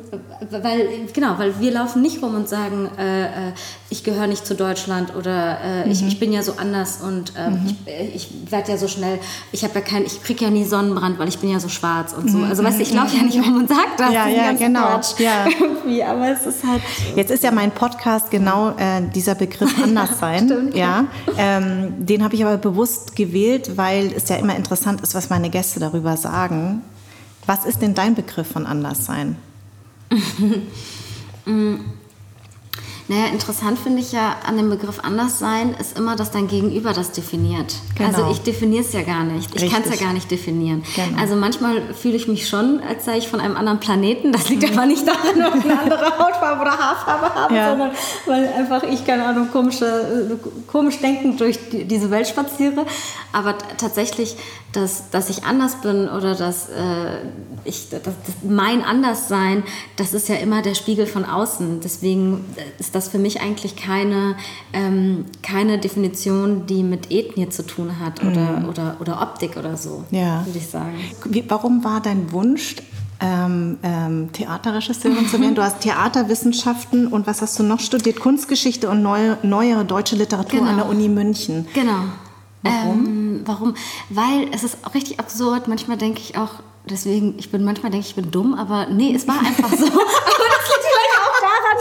weil, genau, weil wir laufen nicht rum und sagen, äh, äh ich gehöre nicht zu Deutschland oder äh, mhm. ich, ich bin ja so anders und äh, mhm. ich, äh, ich werde ja so schnell, ich habe ja kein, ich kriege ja nie Sonnenbrand, weil ich bin ja so schwarz und so. Mhm. Also weißt du, ich laufe ja nicht rum und sage das. Ja, ja, genau. Ja. Irgendwie, aber es ist halt. Jetzt ist ja mein Podcast genau äh, dieser Begriff Anderssein. Stimmt, ja. Ähm, den habe ich aber bewusst gewählt, weil es ja immer interessant ist, was meine Gäste darüber sagen. Was ist denn dein Begriff von Anderssein? Mm. Naja, interessant finde ich ja an dem Begriff Anderssein ist immer, dass dein Gegenüber das definiert. Genau. Also ich definiere es ja gar nicht. Ich kann es ja gar nicht definieren. Genau. Also manchmal fühle ich mich schon, als sei ich von einem anderen Planeten. Das liegt mhm. aber nicht daran, dass ich eine andere Hautfarbe oder Haarfarbe habe, ja. sondern weil einfach ich, keine Ahnung, komische, komisch denkend durch die, diese Welt spaziere. Aber tatsächlich, dass, dass ich anders bin oder dass, äh, ich, dass, dass mein Anderssein, das ist ja immer der Spiegel von außen. Deswegen ist das für mich eigentlich keine, ähm, keine Definition, die mit Ethnie zu tun hat oder, mhm. oder, oder Optik oder so, ja. würde ich sagen. Wie, warum war dein Wunsch, ähm, ähm, Theaterregisseurin zu werden. Du hast Theaterwissenschaften und was hast du noch studiert? Kunstgeschichte und neue, neuere deutsche Literatur genau. an der Uni München. Genau. Warum? Ähm, warum? Weil es ist auch richtig absurd. Manchmal denke ich auch, deswegen, ich bin manchmal denke ich, ich bin dumm, aber nee, es war einfach so.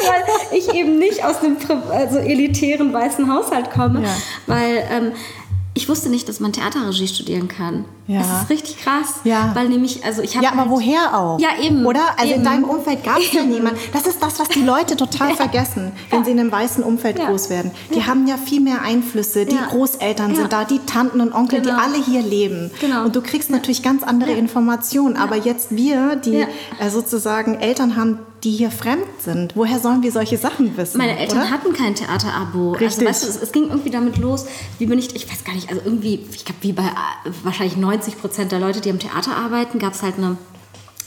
weil ich eben nicht aus dem also elitären weißen Haushalt komme. Ja. Weil ähm, ich wusste nicht, dass man Theaterregie studieren kann. Ja. Das ist richtig krass. Ja. Weil nämlich, also ich habe. Ja, aber halt, woher auch? Ja, eben. Oder? Also eben. in deinem Umfeld gab es ja niemanden. Das ist das, was die Leute total ja. vergessen, wenn ja. sie in einem weißen Umfeld groß werden. Die haben ja viel mehr Einflüsse. Die Großeltern sind da, die Tanten und Onkel, genau. die alle hier leben. Genau. Und du kriegst natürlich ganz andere Informationen. Aber jetzt wir, die äh, sozusagen Eltern haben, die hier fremd sind. Woher sollen wir solche Sachen wissen? Meine Eltern oder? hatten kein Theaterabo. Also, Richtig. Also, weißt du, es, es, ging irgendwie damit los, wie bin ich, ich weiß gar nicht, also irgendwie, ich glaube, wie bei äh, wahrscheinlich 90 Prozent der Leute, die am Theater arbeiten, gab es halt eine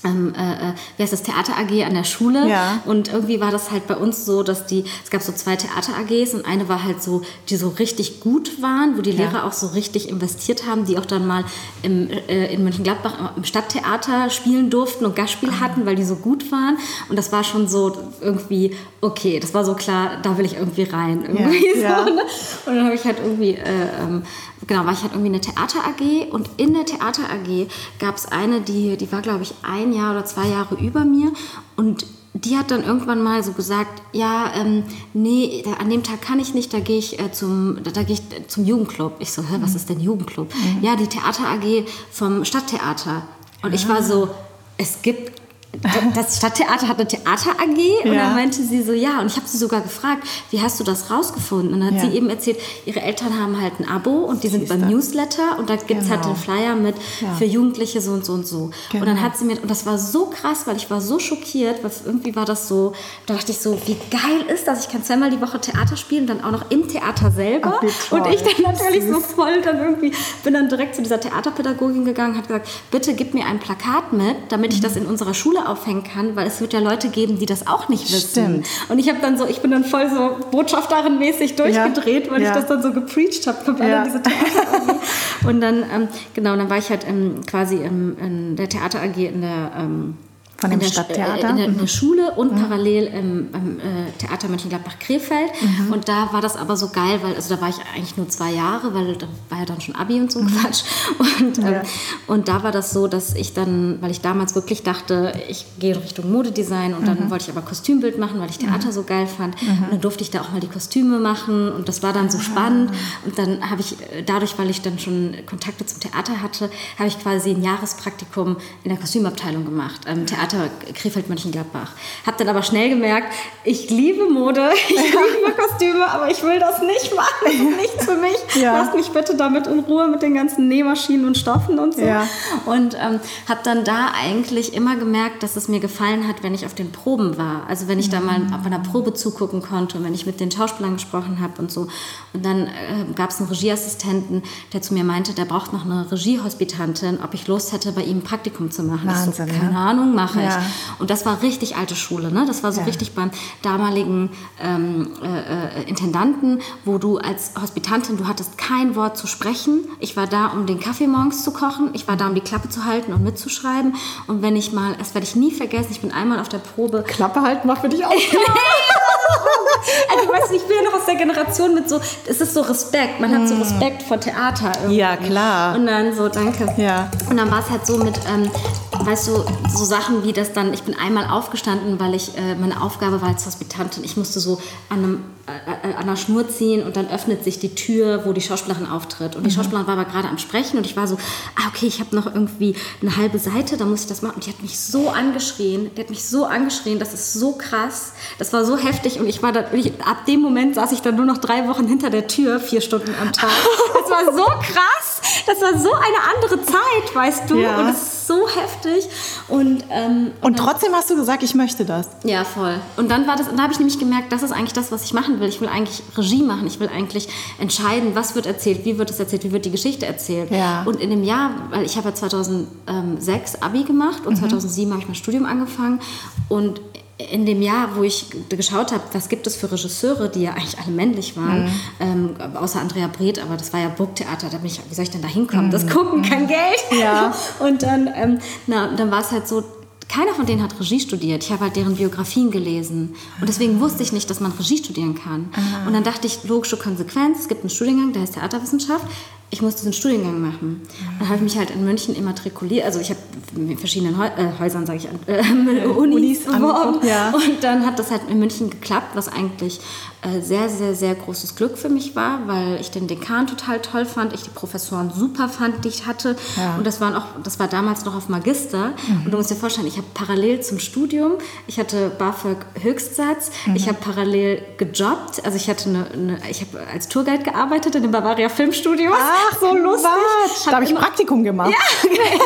ähm, äh, äh, wie heißt das, Theater AG an der Schule. Ja. Und irgendwie war das halt bei uns so, dass die, es gab so zwei Theater AGs und eine war halt so, die so richtig gut waren, wo die Lehrer ja. auch so richtig investiert haben, die auch dann mal im, äh, in Mönchengladbach im Stadttheater spielen durften und Gastspiel ah. hatten, weil die so gut waren. Und das war schon so irgendwie, okay, das war so klar, da will ich irgendwie rein. Irgendwie ja. so, ne? Und dann habe ich halt irgendwie äh, ähm, genau, war ich halt irgendwie in der Theater AG und in der Theater AG gab es eine, die, die war, glaube ich, ein Jahr oder zwei Jahre über mir und die hat dann irgendwann mal so gesagt, ja, ähm, nee, an dem Tag kann ich nicht, da gehe ich äh, zum, da, da gehe ich zum Jugendclub. Ich so, hä, was mhm. ist denn Jugendclub? Mhm. Ja, die Theater AG vom Stadttheater. Und ja. ich war so, es gibt das Stadttheater hat eine Theater AG ja. und dann meinte sie so, ja, und ich habe sie sogar gefragt, wie hast du das rausgefunden? Und dann hat ja. sie eben erzählt, ihre Eltern haben halt ein Abo und die sind beim Newsletter und da gibt es genau. halt den Flyer mit ja. für Jugendliche so und so und so. Genau. Und dann hat sie mir, und das war so krass, weil ich war so schockiert, weil irgendwie war das so, da dachte ich so, wie geil ist das? Ich kann zweimal die Woche Theater spielen, dann auch noch im Theater selber. Ach, und ich dann natürlich Süß. so voll dann irgendwie, bin dann direkt zu dieser Theaterpädagogin gegangen, hat gesagt, bitte gib mir ein Plakat mit, damit ich mhm. das in unserer Schule aufhängen kann, weil es wird ja Leute geben, die das auch nicht wissen. Stimmt. Und ich habe dann so, ich bin dann voll so Botschafterin-mäßig durchgedreht, ja. weil ja. ich das dann so gepreacht habe ja. diese Und dann, ähm, genau, dann war ich halt ähm, quasi im, in der Theater AG in der ähm, von dem in Stadttheater? In der, in der, Schule und mhm. parallel im, im äh, Theater Mönchengladbach-Krefeld. Mhm. Und da war das aber so geil, weil, also da war ich eigentlich nur zwei Jahre, weil da war ja dann schon Abi und so mhm. Quatsch. Und, ähm, ja. und da war das so, dass ich dann, weil ich damals wirklich dachte, ich gehe Richtung Modedesign und dann mhm. wollte ich aber Kostümbild machen, weil ich Theater mhm. so geil fand. Mhm. Und dann durfte ich da auch mal die Kostüme machen und das war dann so ah. spannend. Und dann habe ich, äh, dadurch, weil ich dann schon Kontakte zum Theater hatte, habe ich quasi ein Jahrespraktikum in der Kostümabteilung gemacht. Ähm, Theater Theater Krefeld-Mönchengladbach. Habe dann aber schnell gemerkt, ich liebe Mode, ich liebe Kostüme, aber ich will das nicht machen. Das ist nichts für mich. Ja. Lasst mich bitte damit in Ruhe mit den ganzen Nähmaschinen und Stoffen und so. Ja. Und ähm, habe dann da eigentlich immer gemerkt, dass es mir gefallen hat, wenn ich auf den Proben war. Also wenn ich mhm. da mal bei einer Probe zugucken konnte, wenn ich mit den Schauspielern gesprochen habe und so. Und dann äh, gab es einen Regieassistenten, der zu mir meinte, der braucht noch eine Regiehospitantin, ob ich Lust hätte, bei ihm ein Praktikum zu machen. Wahnsinn, so, keine ja. Ahnung, mache Ja. Und das war richtig alte Schule. Ne? Das war so ja. richtig beim damaligen ähm, äh, äh, Intendanten, wo du als Hospitantin, du hattest kein Wort zu sprechen. Ich war da, um den Kaffee morgens zu kochen. Ich war da, um die Klappe zu halten und mitzuschreiben. Und wenn ich mal, das werde ich nie vergessen, ich bin einmal auf der Probe. Klappe halten macht für dich auch. also ich weiß nicht, ich bin ja noch aus der Generation mit so, es ist so Respekt. Man hat so hm. Respekt vor Theater. Irgendwie. Ja, klar. Und dann so, danke. Ja. Und dann war es halt so mit, ähm, weißt du, so Sachen wie das dann, ich bin einmal aufgestanden, weil ich, äh, meine Aufgabe war als Hospitantin, ich musste so an einem äh, äh, an der Schnur ziehen und dann öffnet sich die Tür, wo die Schauspielerin auftritt. Und die mhm. Schauspielerin war aber gerade am Sprechen und ich war so, ah, okay, ich habe noch irgendwie eine halbe Seite, da muss ich das machen. Und die hat mich so angeschrien, die hat mich so angeschrien, das ist so krass, das war so heftig und ich war da, ich, ab dem Moment saß ich dann nur noch drei Wochen hinter der Tür, vier Stunden am Tag. Das war so krass, das war so eine andere Zeit, weißt du, ja. und es ist so heftig. Und, ähm, und, und dann, trotzdem hast du gesagt, ich möchte das. Ja, voll. Und dann war das, da habe ich nämlich gemerkt, das ist eigentlich das, was ich machen will. Ich will eigentlich Regie machen. Ich will eigentlich entscheiden, was wird erzählt, wie wird es erzählt, wie wird die Geschichte erzählt. Ja. Und in dem Jahr, weil ich habe ja 2006 Abi gemacht und mhm. 2007 habe ich mein Studium angefangen und in dem Jahr, wo ich geschaut habe, was gibt es für Regisseure, die ja eigentlich alle männlich waren, mhm. ähm, außer Andrea Breth, aber das war ja Burgtheater, da bin ich, wie soll ich denn da hinkommen? Mhm. Das Gucken kein Geld. Ja. Und dann, ähm, na, dann war es halt so, keiner von denen hat Regie studiert. Ich habe halt deren Biografien gelesen. Und deswegen wusste ich nicht, dass man Regie studieren kann. Aha. Und dann dachte ich, logische Konsequenz, es gibt einen Studiengang, der heißt Theaterwissenschaft ich musste diesen Studiengang machen. Dann habe ich mich halt in München immatrikuliert. Also ich habe in verschiedenen Heu äh, Häusern, sage ich, äh, Unis, Unis beworben. Ja. Und dann hat das halt in München geklappt, was eigentlich äh, sehr, sehr, sehr großes Glück für mich war, weil ich den Dekan total toll fand, ich die Professoren super fand, die ich hatte. Ja. Und das, waren auch, das war damals noch auf Magister. Mhm. Und du musst dir vorstellen, ich habe parallel zum Studium, ich hatte BAföG Höchstsatz, mhm. ich habe parallel gejobbt. Also ich hatte eine, eine ich habe als Tourguide gearbeitet in dem Bavaria Filmstudio. Ach, so lustig. Quatsch. Da habe ich Praktikum gemacht. Ja, okay.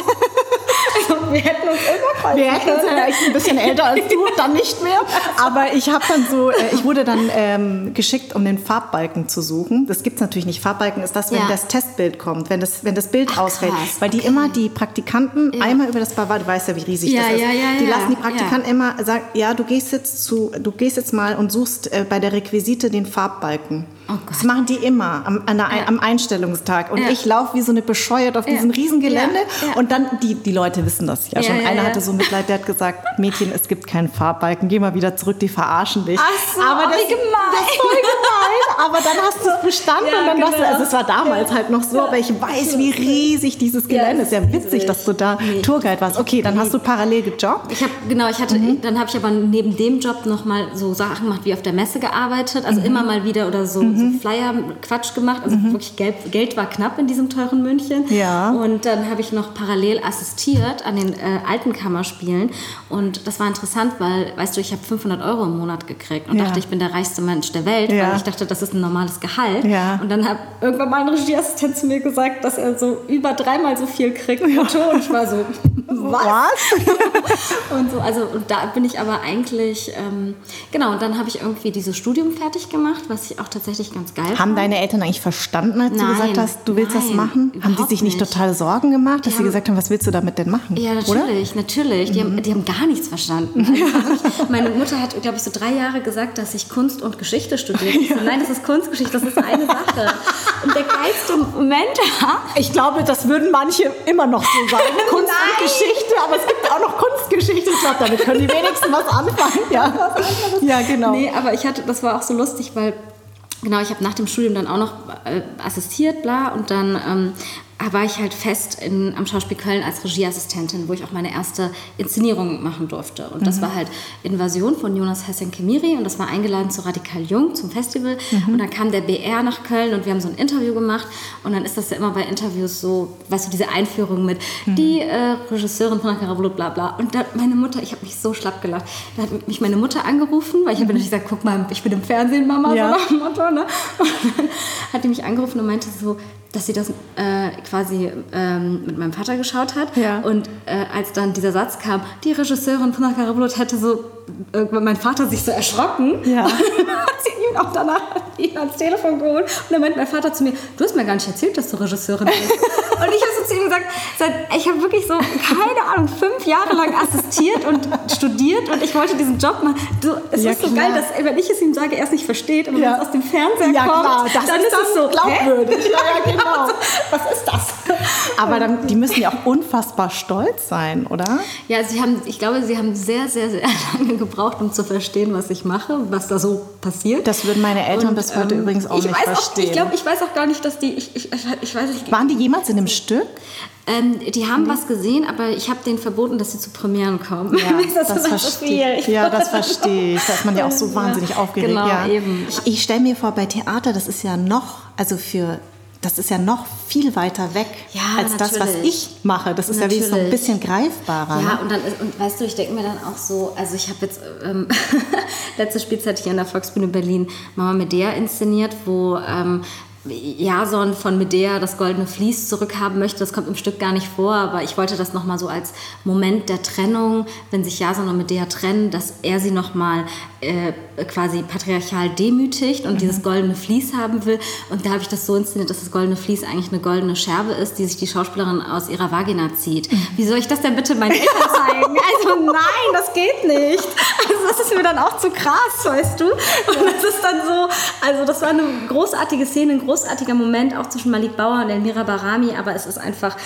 also wir hätten uns immer Wir hätten uns vielleicht ein bisschen älter als du, dann nicht mehr. Aber ich habe dann so, äh, ich wurde dann ähm, geschickt, um den Farbbalken zu suchen. Das gibt es natürlich nicht. Farbbalken ist das, wenn ja. das Testbild kommt, wenn das, wenn das Bild Ach, ausfällt. Krass. Weil die okay. immer, die Praktikanten, ja. einmal über das Bavaria, du weißt ja, wie riesig ja, das ist. Ja, die lassen die Praktikanten immer sagen, ja, du gehst jetzt zu, du gehst jetzt mal und suchst äh, bei der Requisite den Farbbalken. Oh das machen die immer am, der, ja. am Einstellungstag. Und ja. ich laufe wie so eine bescheuert auf ja. diesem Riesengelände. Und dann, die, die Leute wissen das ja, schon. Einer hatte so Mitleid, der hat gesagt, Mädchen, es gibt keinen Farbbalken, geh mal wieder zurück, die verarschen dich. Ach so, aber das, wie gemein. Das ist voll gemein. Aber dann hast du es bestanden und dann genau. dachte also es war damals halt noch so, aber ich weiß, wie riesig dieses Gelände ist. Ja, witzig, dass du da nee. Tourguide warst. Okay, dann hast du parallel gejobbt. Ich habe, genau, ich hatte, mhm. dann habe ich aber neben dem Job nochmal so Sachen gemacht, wie auf der Messe gearbeitet. Also mhm. immer mal wieder oder so. Mhm mhm. so Flyer-Quatsch gemacht. Also mhm. wirklich Geld, Geld war knapp in diesem teuren München. Ja. Und dann habe ich noch parallel assistiert an den äh, alten Kammerspielen. Und das war interessant, weil, weißt du, ich habe 500 Euro im Monat gekriegt und ja. dachte, ich bin der reichste Mensch der Welt, ja. weil ich dachte, das ist ein normales Gehalt. Ja. Und dann hat irgendwann mal ein Regieassistent zu mir gesagt, dass er so über dreimal so viel kriegt brutto. Und ich war so, was? und so, also und da bin ich aber eigentlich, ähm, genau, und dann habe ich irgendwie dieses Studium fertig gemacht, was ich auch tatsächlich ganz geil Haben fand. deine Eltern eigentlich verstanden, als nein, du gesagt hast, du willst nein, das machen? Haben die sich nicht, nicht, total Sorgen gemacht, dass die sie gesagt haben, was willst du damit denn machen? Ja, natürlich, oder? natürlich. Die, mhm. haben, die haben gar nichts verstanden. Also meine Mutter hat, glaube ich, so drei Jahre gesagt, dass ich Kunst und Geschichte studiere. Ja. So, nein, das ist Kunstgeschichte, das ist eine Sache. Und der geilste Moment Ich glaube, das würden manche immer noch so sagen. Kunst und Geschichte, aber es gibt auch noch Kunstgeschichte. Ich glaube, damit können die wenigsten was anfangen. Ja, ja genau. Nee, aber ich hatte, das war auch so lustig, weil Genau, ich habe nach dem Studium dann auch noch äh, assistiert, bla, und dann ähm, war ich halt fest in, am Schauspiel Köln als Regieassistentin, wo ich auch meine erste Inszenierung machen durfte. Und mhm. das war halt Invasion von Jonas Hessen-Kemiri und das war eingeladen zu Radikal Jung, zum Festival. Mhm. Und dann kam der BR nach Köln und wir haben so ein Interview gemacht. Und dann ist das ja immer bei Interviews so, weißt du, diese Einführung mit mhm. die äh, Regisseurin von Karabulut, bla bla. Und da, meine Mutter, ich habe mich so schlapp gelacht. Da hat mich meine Mutter angerufen, weil ich habe mhm. natürlich gesagt, guck mal, ich bin im Fernsehen, Mama, ja. so nach dem Motto. Ne? Und dann hat die mich angerufen und meinte so, dass sie das äh, quasi ähm, mit meinem Vater geschaut hat. Ja. Und äh, als dann dieser Satz kam, die Regisseurin von Karabulut hätte so, äh, mein Vater sich so erschrocken. Ja. Und dann hat sie Und danach hat ihn ans Telefon geholt und dann meinte mein Vater zu mir, du hast mir gar nicht erzählt, dass du Regisseurin bist. und ich habe so zu ihm gesagt, ich habe wirklich so, keine Ahnung, fünf Jahre lang assistiert und studiert und ich wollte diesen Job machen. Du, es ja, ist so klar. geil, dass wenn ich es ihm sage, er es nicht versteht und wenn ja. es aus dem Fernseher ja, kommt, klar. Das dann ist, ist es so glaubwürdig. ja, ja, genau. Was ist das? Aber dann, die müssen ja auch unfassbar stolz sein, oder? Ja, sie haben, ich glaube, sie haben sehr, sehr, sehr lange gebraucht, um zu verstehen, was ich mache, was da so passiert. Das würden meine Eltern und, bis heute ähm, übrigens auch nicht verstehen. Auch, ich glaube, ich weiß auch gar nicht, dass die. Ich, ich, ich weiß nicht, Waren die jemals in einem Stück? Ähm, die haben mhm. was gesehen, aber ich habe denen verboten, dass sie zu Premieren kommen. Ja, das, das verstehe ich. Ja, das verstehe ich. Da ist man ja auch so wahnsinnig ja, aufgeregt. Genau, ja. eben. Ich, ich stelle mir vor, bei Theater, das ist ja noch, also für das ist ja noch viel weiter weg ja, als natürlich. das, was ich mache. Das ist natürlich. ja wie so ein bisschen greifbarer. Ja, ne? und, dann, und weißt du, ich denke mir dann auch so, also ich habe jetzt ähm, letzte Spielzeit hier an der Volksbühne Berlin Mama Medea inszeniert, wo ähm, Jason von Medea das goldene Vlies zurückhaben möchte. Das kommt im Stück gar nicht vor, aber ich wollte das nochmal so als Moment der Trennung, wenn sich Jason und Medea trennen, dass er sie nochmal äh, quasi patriarchal demütigt und mhm. dieses goldene Vlies haben will. Und da habe ich das so inszeniert, dass das goldene Vlies eigentlich eine goldene Scherbe ist, die sich die Schauspielerin aus ihrer Vagina zieht. Mhm. Wie soll ich das denn bitte meinen Eltern zeigen? Also nein, geht nicht. Also das ist mir dann auch zu krass, weißt du? Und das ist dann so, also das war eine großartige Szene, ein großartiger Moment auch zwischen Malik Bauer und Elmira Barami, aber es ist einfach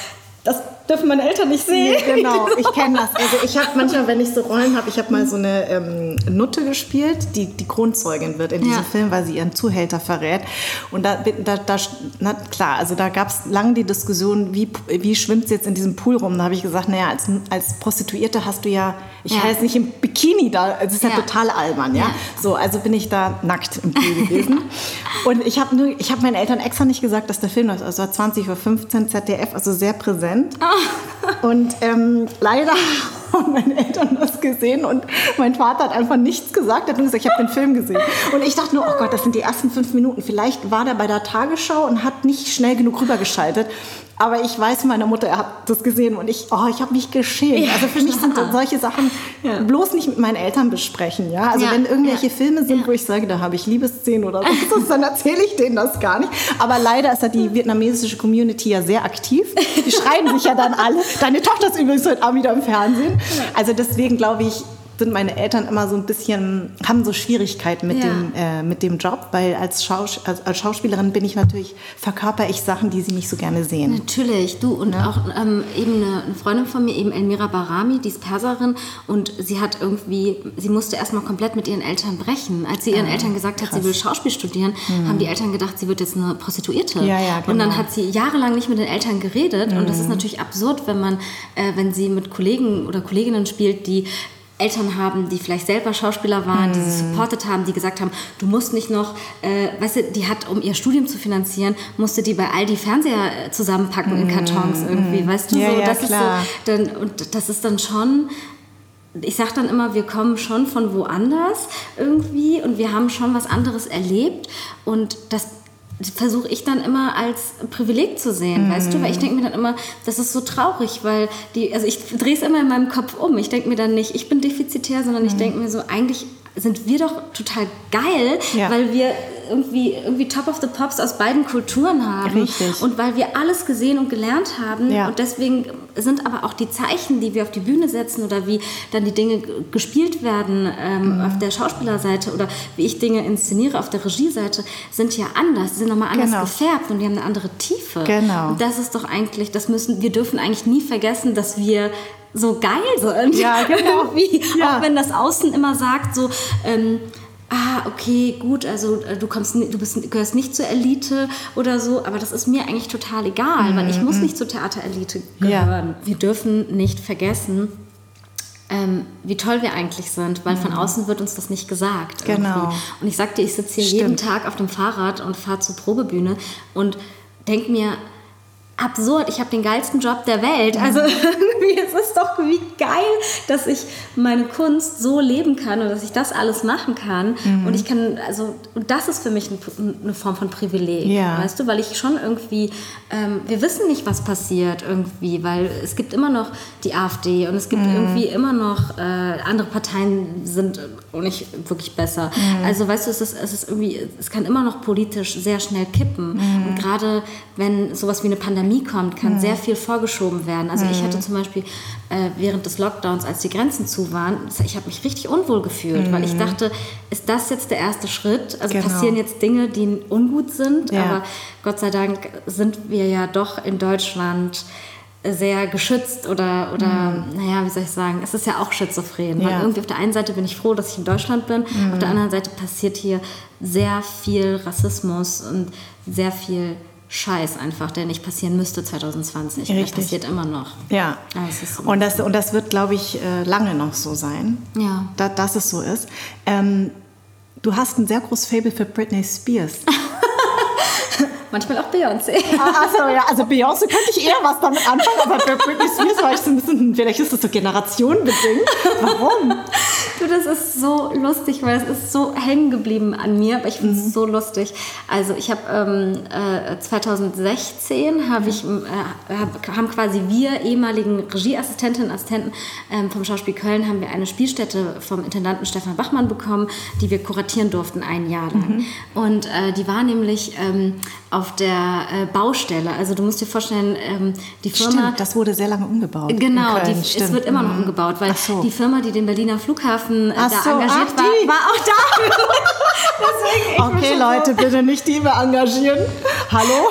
das dürfen meine Eltern nicht sehen. Nee, genau, ich kenne das. Also ich habe manchmal, wenn ich so Rollen habe, ich habe mal so eine ähm, Nutte gespielt, die die Kronzeugin wird in diesem ja. Film, weil sie ihren Zuhälter verrät. Und da, da, da na klar, also da gab es lange die Diskussion, wie, wie schwimmt sie jetzt in diesem Pool rum? Da habe ich gesagt, naja, als, als Prostituierte hast du ja, ich ja. jetzt nicht im Bikini da, es ist ja, ja total albern, ja? ja? So, also bin ich da nackt im Pool gewesen. Und ich habe hab meinen Eltern extra nicht gesagt, dass der Film läuft. Also 20.15 Uhr ZDF, also sehr präsent. Oh. Und ähm, leider haben meine Eltern das gesehen und mein Vater hat einfach nichts gesagt. Er hat nur gesagt, ich habe den Film gesehen. Und ich dachte nur, oh Gott, das sind die ersten fünf Minuten. Vielleicht war der bei der Tagesschau und hat nicht schnell genug rübergeschaltet. Aber ich weiß meiner Mutter, er hat das gesehen und ich, oh, ich habe mich geschämt. Ja, also für mich sind solche Sachen ja. bloß nicht mit meinen Eltern besprechen. Ja? Also ja, wenn irgendwelche Filme sind, wo ich sage, da habe ich Liebesszenen oder so, dann erzähle ich denen das gar nicht. Aber leider ist ja die vietnamesische Community ja sehr aktiv. Die schreiben sich ja dann alle. Deine Tochter ist übrigens heute Abend wieder im Fernsehen. Also deswegen glaube ich, sind meine Eltern immer so ein bisschen, haben so Schwierigkeiten mit, ja. dem, äh, mit dem Job, weil als, Schaus als, als, Schauspielerin bin ich natürlich, verkörper ich Sachen, die sie nicht so gerne sehen. Natürlich, du und ja. auch ähm, eben eine, eine, Freundin von mir, eben Elmira Barami, die ist Perserin und sie hat irgendwie, sie musste erstmal komplett mit ihren Eltern brechen. Als sie ihren ah, Eltern gesagt krass. hat, sie will Schauspiel studieren, mhm. haben die Eltern gedacht, sie wird jetzt eine Prostituierte. Ja, ja, genau. Und dann hat sie jahrelang nicht mit den Eltern geredet mhm. und das ist mhm. natürlich absurd, wenn man, äh, wenn sie mit Kollegen oder Kolleginnen spielt, die Eltern haben, die vielleicht selber Schauspieler waren, mm. die sie hm. supportet haben, die gesagt haben, du musst nicht noch, äh, weißt du, die hat, um ihr Studium zu finanzieren, musste die bei all die Fernseher zusammenpacken mm. in Kartons hm. irgendwie, weißt du, ja, so, ja, das klar. ist so, dann, und das ist dann schon, ich sage dann immer, wir kommen schon von woanders irgendwie und wir haben schon was anderes erlebt und das versuche ich dann immer als Privileg zu sehen, mm. weißt du? Weil ich denke mir dann immer, das ist so traurig, weil die, also ich drehe es immer in meinem Kopf um. Ich denke mir dann nicht, ich bin defizitär, sondern mm. ich denke mir so, eigentlich sind wir doch total geil, ja. weil wir irgendwie, irgendwie Top of the Pops aus beiden Kulturen haben. Richtig. Und weil wir alles gesehen und gelernt haben. Ja. Und deswegen sind aber auch die Zeichen, die wir auf die Bühne setzen oder wie dann die Dinge gespielt werden ähm, mhm. auf der Schauspielerseite oder wie ich Dinge inszeniere auf der Regieseite, sind ja anders. Sie sind nochmal anders genau. gefärbt und die haben eine andere Tiefe. Genau. Und das ist doch eigentlich, das müssen, wir dürfen eigentlich nie vergessen, dass wir so geil sind. Ja, genau. ja. Auch wenn das Außen immer sagt, so, ähm, ah, okay, gut, also äh, du kommst, du bist, gehörst nicht zur Elite oder so, aber das ist mir eigentlich total egal, mhm. weil ich muss mhm. nicht zur Theaterelite gehören. Ja. Wir dürfen nicht vergessen, ähm, wie toll wir eigentlich sind, weil mhm. von außen wird uns das nicht gesagt. Genau. Irgendwie. Und ich sagte, ich sitze hier Stimmt. jeden Tag auf dem Fahrrad und fahre zur Probebühne und denke mir, absurd, ich habe den geilsten Job der Welt. Also irgendwie, es ist doch wie geil, dass ich meine Kunst so leben kann und dass ich das alles machen kann. Mhm. Und ich kann, also, und das ist für mich eine Form von Privileg, ja. weißt du, weil ich schon irgendwie, ähm, wir wissen nicht, was passiert irgendwie, weil es gibt immer noch die AfD und es gibt mhm. irgendwie immer noch, äh, andere Parteien sind auch nicht wirklich besser. Mhm. Also, weißt du, es ist, es ist irgendwie, es kann immer noch politisch sehr schnell kippen. Mhm. Und gerade wenn sowas wie eine Pandemie kommt, kann mhm. sehr viel vorgeschoben werden. Also ich hatte mhm. zum Beispiel äh, während des Lockdowns, als die Grenzen zu waren, ich habe mich richtig unwohl gefühlt, mhm. weil ich mhm. dachte, ist das jetzt der erste Schritt? Also genau. passieren jetzt Dinge, die ungut sind, ja. aber Gott sei Dank sind wir ja doch in Deutschland sehr geschützt oder, oder mm. naja, wie soll ich sagen, es ist ja auch schizophren. Ja. Weil irgendwie auf der einen Seite bin ich froh, dass ich in Deutschland bin, mm. auf der anderen Seite passiert hier sehr viel Rassismus und sehr viel Scheiß einfach, der nicht passieren müsste 2020. Richtig. Der passiert immer noch. Ja. So. Und, das, und das wird, glaube ich, äh, lange noch so sein, ja. da, dass es so ist. Ähm, du hast ein sehr großes Fable für Britney Spears. Manchmal auch Beyoncé. Achso, ja, also Beyoncé könnte ich eher was damit anfangen, aber bei Britney Spears war ich so ein bisschen, vielleicht ist das so generationenbedingt. Warum? Du, das ist so lustig, weil es ist so hängen geblieben an mir, aber ich finde es mhm. so lustig. Also ich habe ähm, äh, 2016 habe ich, äh, hab, haben quasi wir ehemaligen Regieassistentinnen und Assistenten ähm, vom Schauspiel Köln haben wir eine Spielstätte vom Intendanten Stefan Bachmann bekommen, die wir kuratieren durften ein Jahr lang. Mhm. Und äh, die war nämlich ähm, auf der äh, Baustelle. Also du musst dir vorstellen, ähm, die Firma... Stimmt, das wurde sehr lange umgebaut. Genau, die, es wird immer noch mhm. umgebaut, weil so. die Firma, die den Berliner Flughafen äh, da so, engagiert ach, war, war auch da. Deswegen, okay, Leute, bitte nicht die mehr engagieren. Hallo?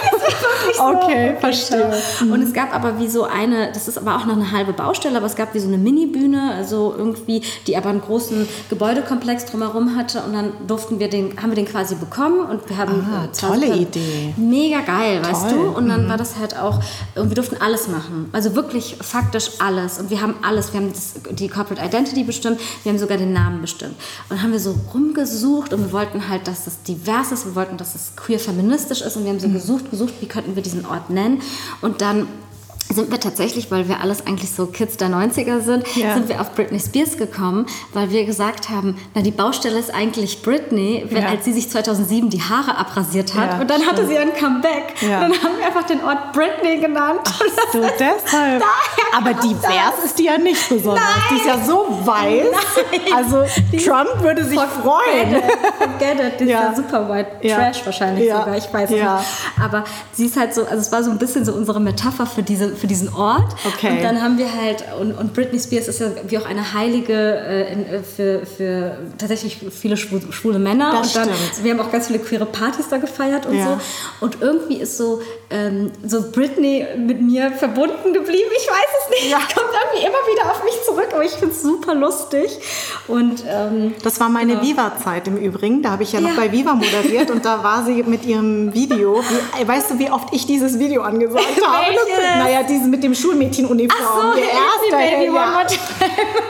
okay, verstehe. Und es gab aber wie so eine, das ist aber auch noch eine halbe Baustelle, aber es gab wie so eine Mini-Bühne, also irgendwie, die aber einen großen Gebäudekomplex drumherum hatte und dann durften wir den, haben wir den quasi bekommen und wir haben... Aha, tolle Idee mega geil, Toll. weißt du? Und dann mhm. war das halt auch, und wir durften alles machen. Also wirklich faktisch alles. Und wir haben alles. Wir haben das, die Corporate Identity bestimmt, wir haben sogar den Namen bestimmt. Und dann haben wir so rumgesucht und wir wollten halt, dass das divers ist, wir wollten, dass es queer feministisch ist und wir haben so. Gesucht, gesucht, wie könnten wir diesen Ort nennen. Und dann sind wir tatsächlich, weil wir alles eigentlich so Kids der 90er sind, ja. sind wir auf Britney Spears gekommen, weil wir gesagt haben, na die Baustelle ist eigentlich Britney, ja. als sie sich 2007 die Haare abrasiert hat ja, und dann stimmt. hatte sie ein Comeback und dann haben wir einfach den Ort Britney genannt. Ach so, deshalb. Aber divers das. ist die ja nicht besonders. Nein. Die ist ja so weiß. Nein. Also die Trump würde sich freuen. Forget it. Die ist ja super white Trash wahrscheinlich sogar, ich weiß nicht. Aber sie ist halt so, also es war so ein bisschen so unsere Metapher für diese für diesen Ort. Okay. Und dann haben wir halt, und, und Britney Spears ist ja wie auch eine Heilige äh, in, äh, für, für tatsächlich viele schwule, schwule Männer. Das und dann, stimmt. wir haben auch ganz viele queere Partys da gefeiert und ja. so. Und irgendwie ist so, ähm, so Britney mit mir verbunden geblieben. Ich weiß es nicht. Ja. Kommt irgendwie immer wieder auf mich zurück, aber ich finde es super lustig. Und, ähm, das war meine genau. Viva-Zeit im Übrigen. Da habe ich ja, ja, noch bei Viva moderiert und da war sie mit ihrem Video. Wie, weißt du, wie oft ich dieses Video angesagt habe? naja, dieses mit dem Schulmädchenuniform. Ach so, die erste, Baby, ja. one more time.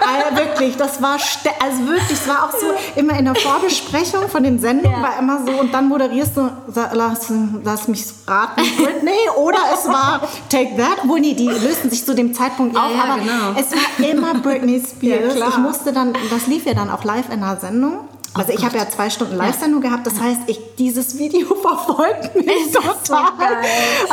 Also wirklich, das war, also wirklich, es war auch so immer in der Vorbesprechung von den Sendungen ja. war immer so und dann moderierst du, lass, lass mich raten, Britney oder es war Take That. Obwohl, nee, die lösten sich zu dem Zeitpunkt ja, auf, aber genau. es war immer Britney Spears. ich musste dann, das lief ja dann auch live in der Sendung. Also oh ich habe ja zwei Stunden Live-Sendung ja. gehabt, das heißt, ich, dieses Video verfolgt mich total. So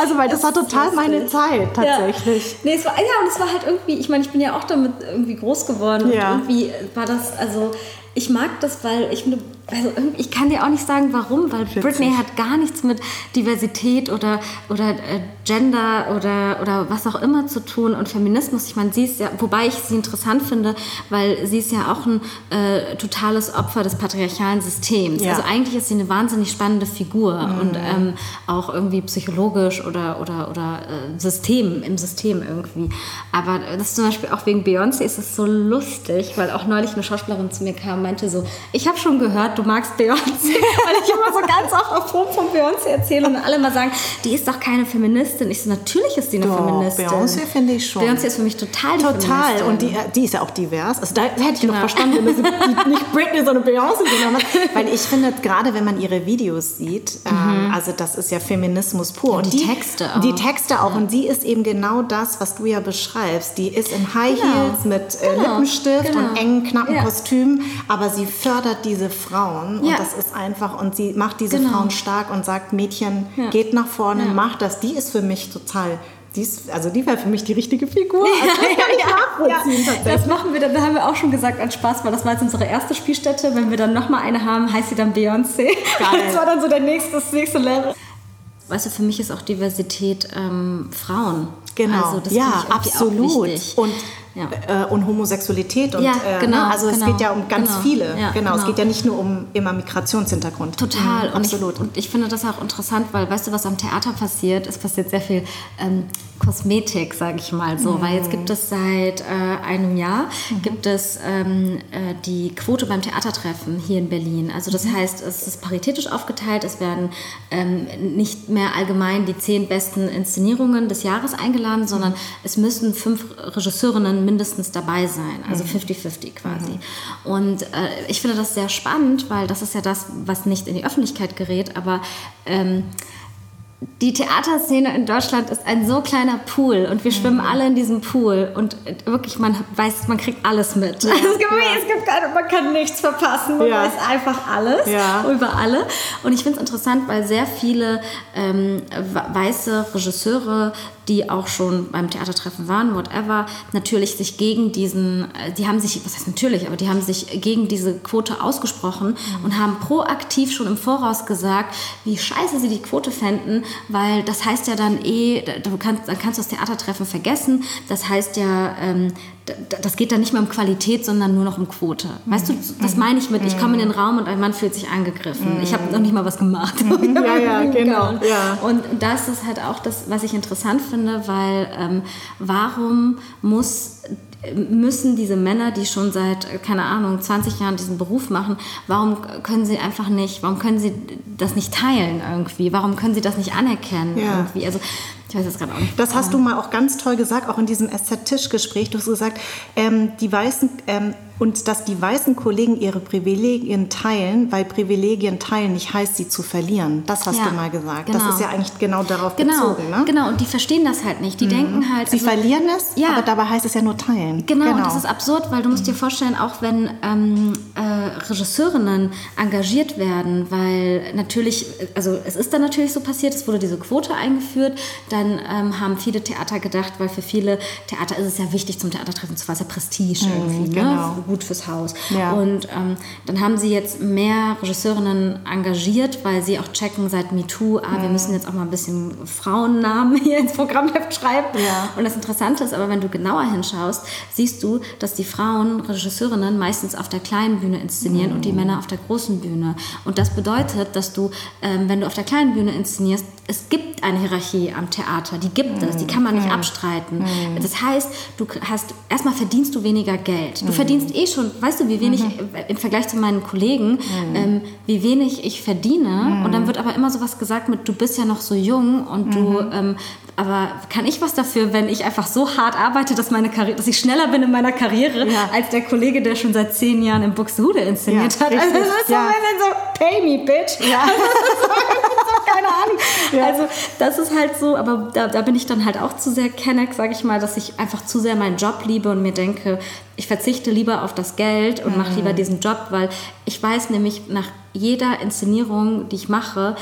also weil das, das war total meine Zeit tatsächlich. Ja. Nee, es war, ja, und es war halt irgendwie, ich meine, ich bin ja auch damit irgendwie groß geworden ja. und irgendwie war das, also ich mag das, weil ich finde, also ich kann dir auch nicht sagen, warum, weil Witzig. Britney hat gar nichts mit Diversität oder, oder äh, Gender oder, oder was auch immer zu tun und Feminismus. Ich meine, sie ist ja, wobei ich sie interessant finde, weil sie ist ja auch ein äh, totales Opfer des patriarchalen Systems. Ja. Also eigentlich ist sie eine wahnsinnig spannende Figur mhm. und ähm, auch irgendwie psychologisch oder, oder, oder äh, System, im System irgendwie. Aber das zum Beispiel auch wegen Beyoncé ist es so lustig, weil auch neulich eine Schauspielerin zu mir kam und meinte so, ich habe schon gehört, du magst Beyoncé, weil ich immer so ganz oft auf Proben von Beyoncé erzähle und alle mal sagen, die ist doch keine Feministin. Ich so, natürlich ist sie eine Doch, Feministin. Beyoncé finde ich schon. Beyoncé ist für mich total die Total. Feministin. Und die, die ist ja auch divers. Also da hätte ich noch Genau. verstanden, wenn sie die- nicht Britney, sondern Beyoncé genommen hat. Weil ich finde, gerade wenn man ihre Videos sieht, ähm, also das ist ja Feminismus pur. und die Texte auch. Die Texte auch. Und sie ist eben genau das, was du ja beschreibst. Die ist in High Genau. Heels mit äh, Genau. Lippenstift Genau. und engen, knappen Ja. Kostümen. Aber sie fördert diese Frauen. Und Ja. das ist einfach, und sie macht diese Genau. Frauen stark und sagt, Mädchen, Ja. geht nach vorne, Ja. macht das. Die ist für mich total... Die ist, also die wäre für mich die richtige Figur. Also ich nachvollziehen tatsächlich. Das machen wir dann, da haben wir auch schon gesagt als Spaß, weil das war jetzt unsere erste Spielstätte. Wenn wir dann nochmal eine haben, heißt sie dann Beyoncé. Das war dann so der nächste, das nächste Level. Weißt du, für mich ist auch Diversität ähm, Frauen. Genau, Also das ja, absolut. Und, Ja. äh, und Homosexualität. Und, Ja, äh, genau, ne? Also es genau, geht ja um ganz genau. viele. Ja, genau. es genau. geht ja nicht nur um immer Migrationshintergrund. Total. Mhm, und, absolut. Ich, und ich finde das auch interessant, weil weißt du, was am Theater passiert? Es passiert sehr viel ähm, Kosmetik, sage ich mal so. Weil jetzt gibt es seit äh, einem Jahr gibt es ähm, äh, die Quote beim Theatertreffen hier in Berlin. Also das heißt, es ist paritätisch aufgeteilt. Es werden ähm, nicht mehr allgemein die zehn besten Inszenierungen des Jahres eingeladen, sondern es müssen fünf Regisseurinnen mindestens dabei sein. Also 50-50 quasi. Und äh, ich finde das sehr spannend, weil das ist ja das, was nicht in die Öffentlichkeit gerät, aber ähm, die Theaterszene in Deutschland ist ein so kleiner Pool und wir schwimmen alle in diesem Pool und äh, wirklich, man weiß, man kriegt alles mit. Also es, gibt, es gibt keine, man kann nichts verpassen, man Ja. weiß einfach alles Ja. über alle. Und ich finde es interessant, weil sehr viele ähm, we- weiße Regisseure, die auch schon beim Theatertreffen waren, whatever, natürlich sich gegen diesen, äh, die haben sich, was heißt natürlich, aber die haben sich gegen diese Quote ausgesprochen und haben proaktiv schon im Voraus gesagt, wie scheiße sie die Quote fänden, weil das heißt ja dann eh, du kannst, dann kannst du das Theatertreffen vergessen. Das heißt ja, ähm, das geht dann nicht mehr um Qualität, sondern nur noch um Quote. Weißt du, das meine ich mit, ich komme in den Raum und ein Mann fühlt sich angegriffen. Ich habe noch nicht mal was gemacht. Ja, ja, genau, ja. Und da ist halt auch das, was ich interessant finde, weil ähm, warum muss müssen diese Männer, die schon seit, keine Ahnung, 20 Jahren diesen Beruf machen, warum können sie einfach nicht, warum können sie das nicht teilen irgendwie? Warum können sie das nicht anerkennen Ja. irgendwie? Also ich weiß jetzt gerade auch nicht. Das hast du mal auch ganz toll gesagt, auch in diesem SZ-Tischgespräch. Du hast gesagt, ähm, die Weißen ähm, und dass die weißen Kollegen ihre Privilegien teilen, weil Privilegien teilen nicht heißt, sie zu verlieren. Das hast Ja, du mal gesagt. genau. Das ist ja eigentlich genau darauf Genau, bezogen. Ne? genau. Und die verstehen das halt nicht. Die denken halt. Sie also- verlieren es, Ja. aber dabei heißt es ja nur teilen. Genau, und das ist absurd, weil du Mhm. musst dir vorstellen, auch wenn ähm, äh, Regisseurinnen engagiert werden, weil natürlich, also es ist dann natürlich so passiert, es wurde diese Quote eingeführt, dann ähm, haben viele Theater gedacht, weil für viele Theater ist es ja wichtig, zum Theatertreffen zu fahren, ist ja Prestige irgendwie, genau. ne? Gut fürs Haus. Ja. Und ähm, dann haben sie jetzt mehr Regisseurinnen engagiert, weil sie auch checken seit MeToo, ah, Mhm. wir müssen jetzt auch mal ein bisschen Frauennamen hier ins Programmheft schreiben. Ja. Und das Interessante ist aber, wenn du genauer hinschaust, siehst du, dass die Frauen, Regisseurinnen, meistens auf der kleinen Bühne inszenieren und die Männer auf der großen Bühne. Und das bedeutet, dass du, ähm, wenn du auf der kleinen Bühne inszenierst, es gibt eine Hierarchie am Theater, die gibt es, die kann man nicht abstreiten. Das heißt, du hast, erstmal verdienst du weniger Geld. Du verdienst eh schon, weißt du, wie wenig, äh, im Vergleich zu meinen Kollegen, ähm, wie wenig ich verdiene. Und dann wird aber immer sowas gesagt mit, du bist ja noch so jung und du, ähm, aber kann ich was dafür, wenn ich einfach so hart arbeite, dass, meine Karriere, dass ich schneller bin in meiner Karriere, Ja. als der Kollege, der schon seit zehn Jahren in Buxtehude inszeniert Ja, hat. richtig, Also das ist ja. so pay me, bitch. Ja. Keine Ahnung. Also das ist halt so, aber da, da bin ich dann halt auch zu sehr Kenneck, sage ich mal, dass ich einfach zu sehr meinen Job liebe und mir denke, ich verzichte lieber auf das Geld und mache lieber diesen Job, weil ich weiß nämlich nach jeder Inszenierung, die ich mache,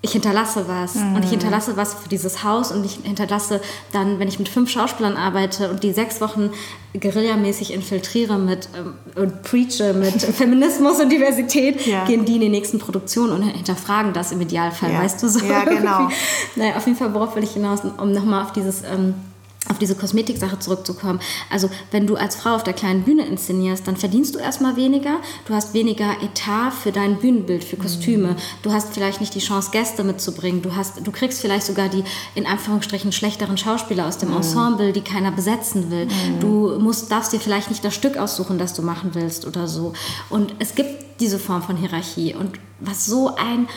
ich hinterlasse was und ich hinterlasse was für dieses Haus und ich hinterlasse dann, wenn ich mit fünf Schauspielern arbeite und die sechs Wochen guerillamäßig infiltriere mit ähm, und preache mit Feminismus und Diversität, Ja. gehen die in die nächsten Produktionen und hinterfragen das im Idealfall, Ja. weißt du so. Ja, genau. Naja, auf jeden Fall, worauf will ich hinaus, um nochmal auf dieses ähm, auf diese Kosmetiksache zurückzukommen. Also wenn du als Frau auf der kleinen Bühne inszenierst, dann verdienst du erstmal weniger, du hast weniger Etat für dein Bühnenbild, für Kostüme, mhm. du hast vielleicht nicht die Chance, Gäste mitzubringen, du, hast, du kriegst vielleicht sogar die in Anführungsstrichen schlechteren Schauspieler aus dem mhm. Ensemble, die keiner besetzen will. Mhm. Du musst, darfst dir vielleicht nicht das Stück aussuchen, das du machen willst oder so. Und es gibt diese Form von Hierarchie und was so ein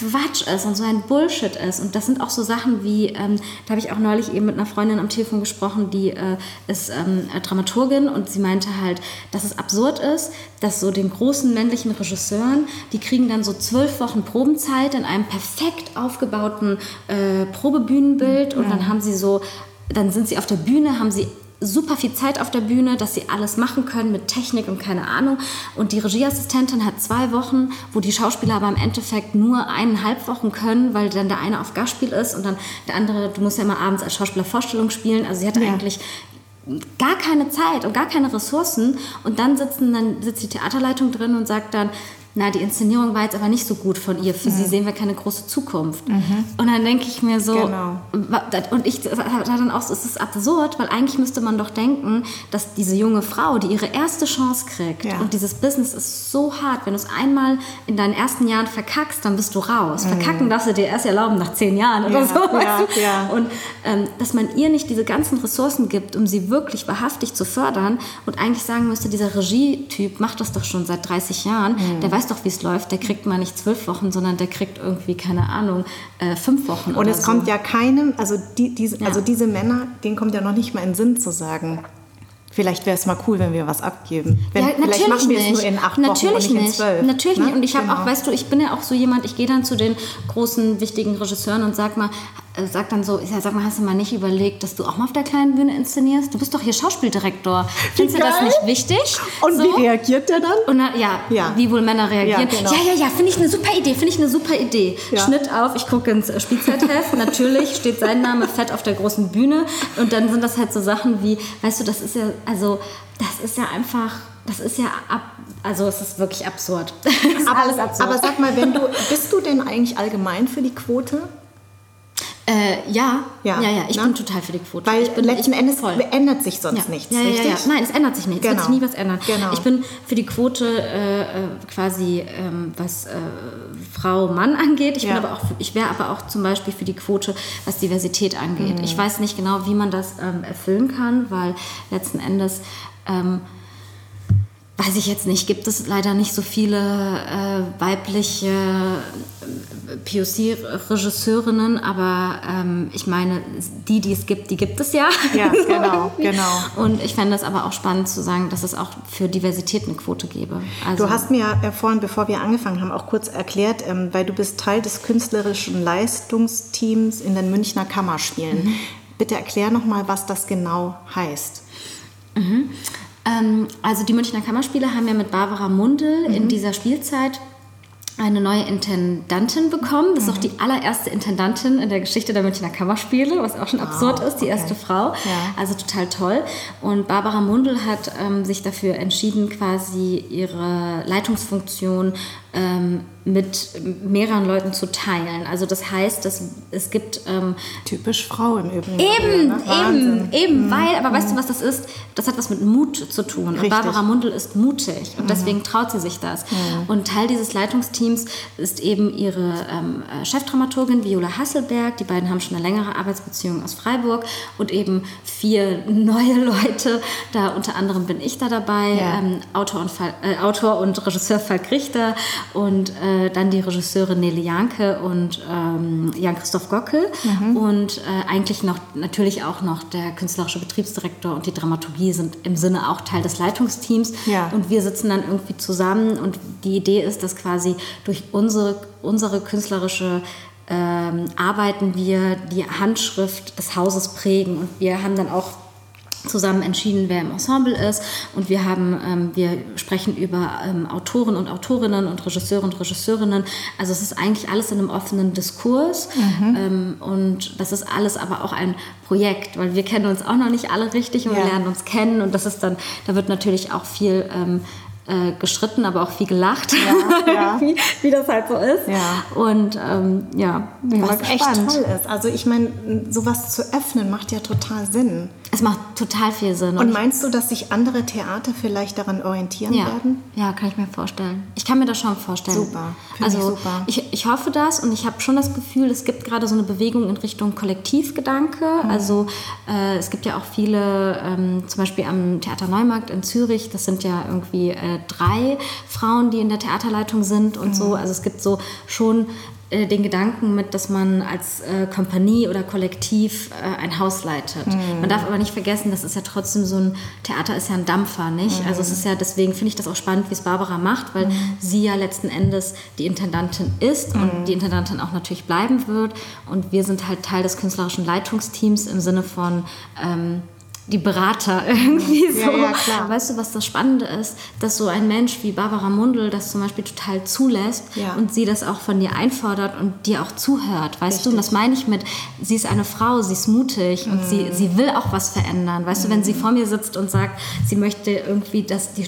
Quatsch ist und so ein Bullshit ist. Und das sind auch so Sachen wie, ähm, da habe ich auch neulich eben mit einer Freundin am Telefon gesprochen, die äh, ist ähm, Dramaturgin und sie meinte halt, dass es absurd ist, dass so den großen männlichen Regisseuren, die kriegen dann so zwölf Wochen Probenzeit in einem perfekt aufgebauten äh, Probebühnenbild und ja. dann haben sie so, dann sind sie auf der Bühne, haben sie super viel Zeit auf der Bühne, dass sie alles machen können mit Technik und keine Ahnung. Und die Regieassistentin hat zwei Wochen, wo die Schauspieler aber im Endeffekt nur eineinhalb Wochen können, weil dann der eine auf Gastspiel ist und dann der andere, du musst ja immer abends als Schauspieler Vorstellung spielen. Also sie hatte ja. eigentlich gar keine Zeit und gar keine Ressourcen und dann sitzen dann sitzt die Theaterleitung drin und sagt dann na, die Inszenierung war jetzt aber nicht so gut von ihr. Für mhm. sie sehen wir keine große Zukunft. Mhm. Und dann denke ich mir so, genau. und ich da dann auch so, es ist absurd, weil eigentlich müsste man doch denken, dass diese junge Frau, die ihre erste Chance kriegt, ja. und dieses Business ist so hart, wenn du es einmal in deinen ersten Jahren verkackst, dann bist du raus. Mhm. Verkacken darfst du dir erst erlauben nach zehn Jahren oder ja, so. Ja, ja. Und ähm, dass man ihr nicht diese ganzen Ressourcen gibt, um sie wirklich wahrhaftig zu fördern und eigentlich sagen müsste, dieser Regietyp macht das doch schon seit 30 Jahren, mhm. der weiß doch, wie es läuft. Der kriegt mal nicht zwölf Wochen, sondern der kriegt irgendwie, keine Ahnung, äh, fünf Wochen. Und es so. kommt ja keinem, also, die, diese, ja. also diese Männer, denen kommt ja noch nicht mal in den Sinn zu sagen, Vielleicht wäre es mal cool, wenn wir was abgeben. Wenn, ja, vielleicht machen wir nicht. es nur in acht natürlich Wochen und nicht, in zwölf. Natürlich ne? nicht. Und ich habe genau. auch, weißt du, ich bin ja auch so jemand, ich gehe dann zu den großen, wichtigen Regisseuren und sag mal, äh, sag dann so, ja, sag mal, hast du mal nicht überlegt, dass du auch mal auf der kleinen Bühne inszenierst? Du bist doch hier Schauspieldirektor. Findest du das nicht wichtig? Und so? wie reagiert der dann? Und na, ja, ja, wie wohl Männer reagieren. Ja, genau. ja, ja, ja finde ich eine super Idee, finde ich eine super Idee. Ja. Schnitt auf, ich gucke ins Spielzeitheft, natürlich steht sein Name fett auf der großen Bühne und dann sind das halt so Sachen wie, weißt du, das ist ja, also, das ist ja einfach das ist ja ab, also es ist wirklich absurd. Ist aber, alles absurd. Aber sag mal, wenn du, bist du denn eigentlich allgemein für die Quote? Äh, ja, ja, ja, ja, ich ne? bin total für die Quote. Weil ich bin, letzten Endes voll. ändert sich sonst ja. nichts, ja, richtig? Ja, Nein, es ändert sich nichts. Genau. Es wird sich nie was ändern. Genau. Ich bin für die Quote äh, äh quasi, ähm, was äh, Frau-Mann angeht. Ich, ich wäre aber auch zum Beispiel für die Quote, was Diversität angeht. Mhm. Ich weiß nicht genau, wie man das ähm, erfüllen kann, weil letzten Endes... Ähm, weiß ich jetzt nicht, gibt es leider nicht so viele äh, weibliche äh, POC-Regisseurinnen, aber ähm, ich meine, die, die es gibt, die gibt es ja. Ja, genau, genau. Und ich fände es aber auch spannend zu sagen, dass es auch für Diversität eine Quote gäbe. Also, du hast mir äh, vorhin, bevor wir angefangen haben, auch kurz erklärt, ähm, weil du bist Teil des künstlerischen Leistungsteams in den Münchner Kammerspielen. Mhm. Bitte erklär nochmal, was das genau heißt. Mhm. Ähm, also die Münchner Kammerspiele haben ja mit Barbara Mundel mhm. in dieser Spielzeit eine neue Intendantin bekommen. Das ist mhm. auch die allererste Intendantin in der Geschichte der Münchner Kammerspiele, was auch schon wow, absurd ist, die okay. erste Frau. Ja. Also total toll. Und Barbara Mundel hat ähm, sich dafür entschieden, quasi ihre Leitungsfunktion ähm, mit mehreren Leuten zu teilen. Also das heißt, dass es gibt... Ähm, Typisch Frau im Übrigen. Eben, ne? eben, eben, mhm. weil, aber weißt du, mhm. was das ist? Das hat was mit Mut zu tun. Richtig. Und Barbara Mundel ist mutig und mhm. deswegen traut sie sich das. Mhm. Und Teil dieses Leitungsteams ist eben ihre ähm, äh, Chefdramaturgin Viola Hasselberg. Die beiden haben schon eine längere Arbeitsbeziehung aus Freiburg und eben vier neue Leute. Da unter anderem bin ich da dabei, ja. ähm, Autor, und äh, Autor und Regisseur Falk Richter und äh, dann die Regisseure Nele Janke und ähm, Jan-Christoph Gockel mhm. und äh, eigentlich noch natürlich auch noch der künstlerische Betriebsdirektor und die Dramaturgie sind im Sinne auch Teil des Leitungsteams ja. und wir sitzen dann irgendwie zusammen und die Idee ist, dass quasi durch unsere, unsere künstlerische ähm, Arbeiten wir die Handschrift des Hauses prägen und wir haben dann auch zusammen entschieden, wer im Ensemble ist. Und wir haben, ähm, wir sprechen über ähm, Autoren und Autorinnen und Regisseure und Regisseurinnen. Also es ist eigentlich alles in einem offenen Diskurs. Mhm. Ähm, und das ist alles aber auch ein Projekt, weil wir kennen uns auch noch nicht alle richtig und ja. wir lernen uns kennen. Und das ist dann, da wird natürlich auch viel ähm, äh, gestritten, aber auch viel gelacht, ja, ja. wie, wie, das halt so ist. Ja. Und ähm, ja, bin Was echt toll ist. Also ich meine, sowas zu öffnen macht ja total Sinn. Es macht total viel Sinn. Und, meinst du, dass sich andere Theater vielleicht daran orientieren ja. werden? Ja, kann ich mir vorstellen. Ich kann mir das schon vorstellen. Super. Also ich, super. Ich, ich hoffe das und ich habe schon das Gefühl, es gibt gerade so eine Bewegung in Richtung Kollektivgedanke. Mhm. Also äh, es gibt ja auch viele, ähm, zum Beispiel am Theater Neumarkt in Zürich, das sind ja irgendwie äh, drei Frauen, die in der Theaterleitung sind und mhm. so. Also es gibt so schon äh, den Gedanken mit, dass man als äh, Kompanie oder Kollektiv äh, ein Haus leitet. Mhm. Man darf aber nicht vergessen, das ist ja trotzdem so ein Theater ist ja ein Dampfer, nicht? Mhm. Also es ist ja deswegen finde ich das auch spannend, wie es Barbara macht, weil mhm. sie ja letzten Endes die Intendantin ist und mhm. die Intendantin auch natürlich bleiben wird und wir sind halt Teil des künstlerischen Leitungsteams im Sinne von ähm, die Berater irgendwie so. Ja, ja, weißt du, was das Spannende ist? Dass so ein Mensch wie Barbara Mundl das zum Beispiel total zulässt ja. und sie das auch von dir einfordert und dir auch zuhört, weißt Richtig. du? Und das meine ich mit, sie ist eine Frau, sie ist mutig und sie, mhm. sie will auch was verändern. Weißt mhm. du, wenn sie mhm. vor mir sitzt und sagt, sie möchte irgendwie, dass die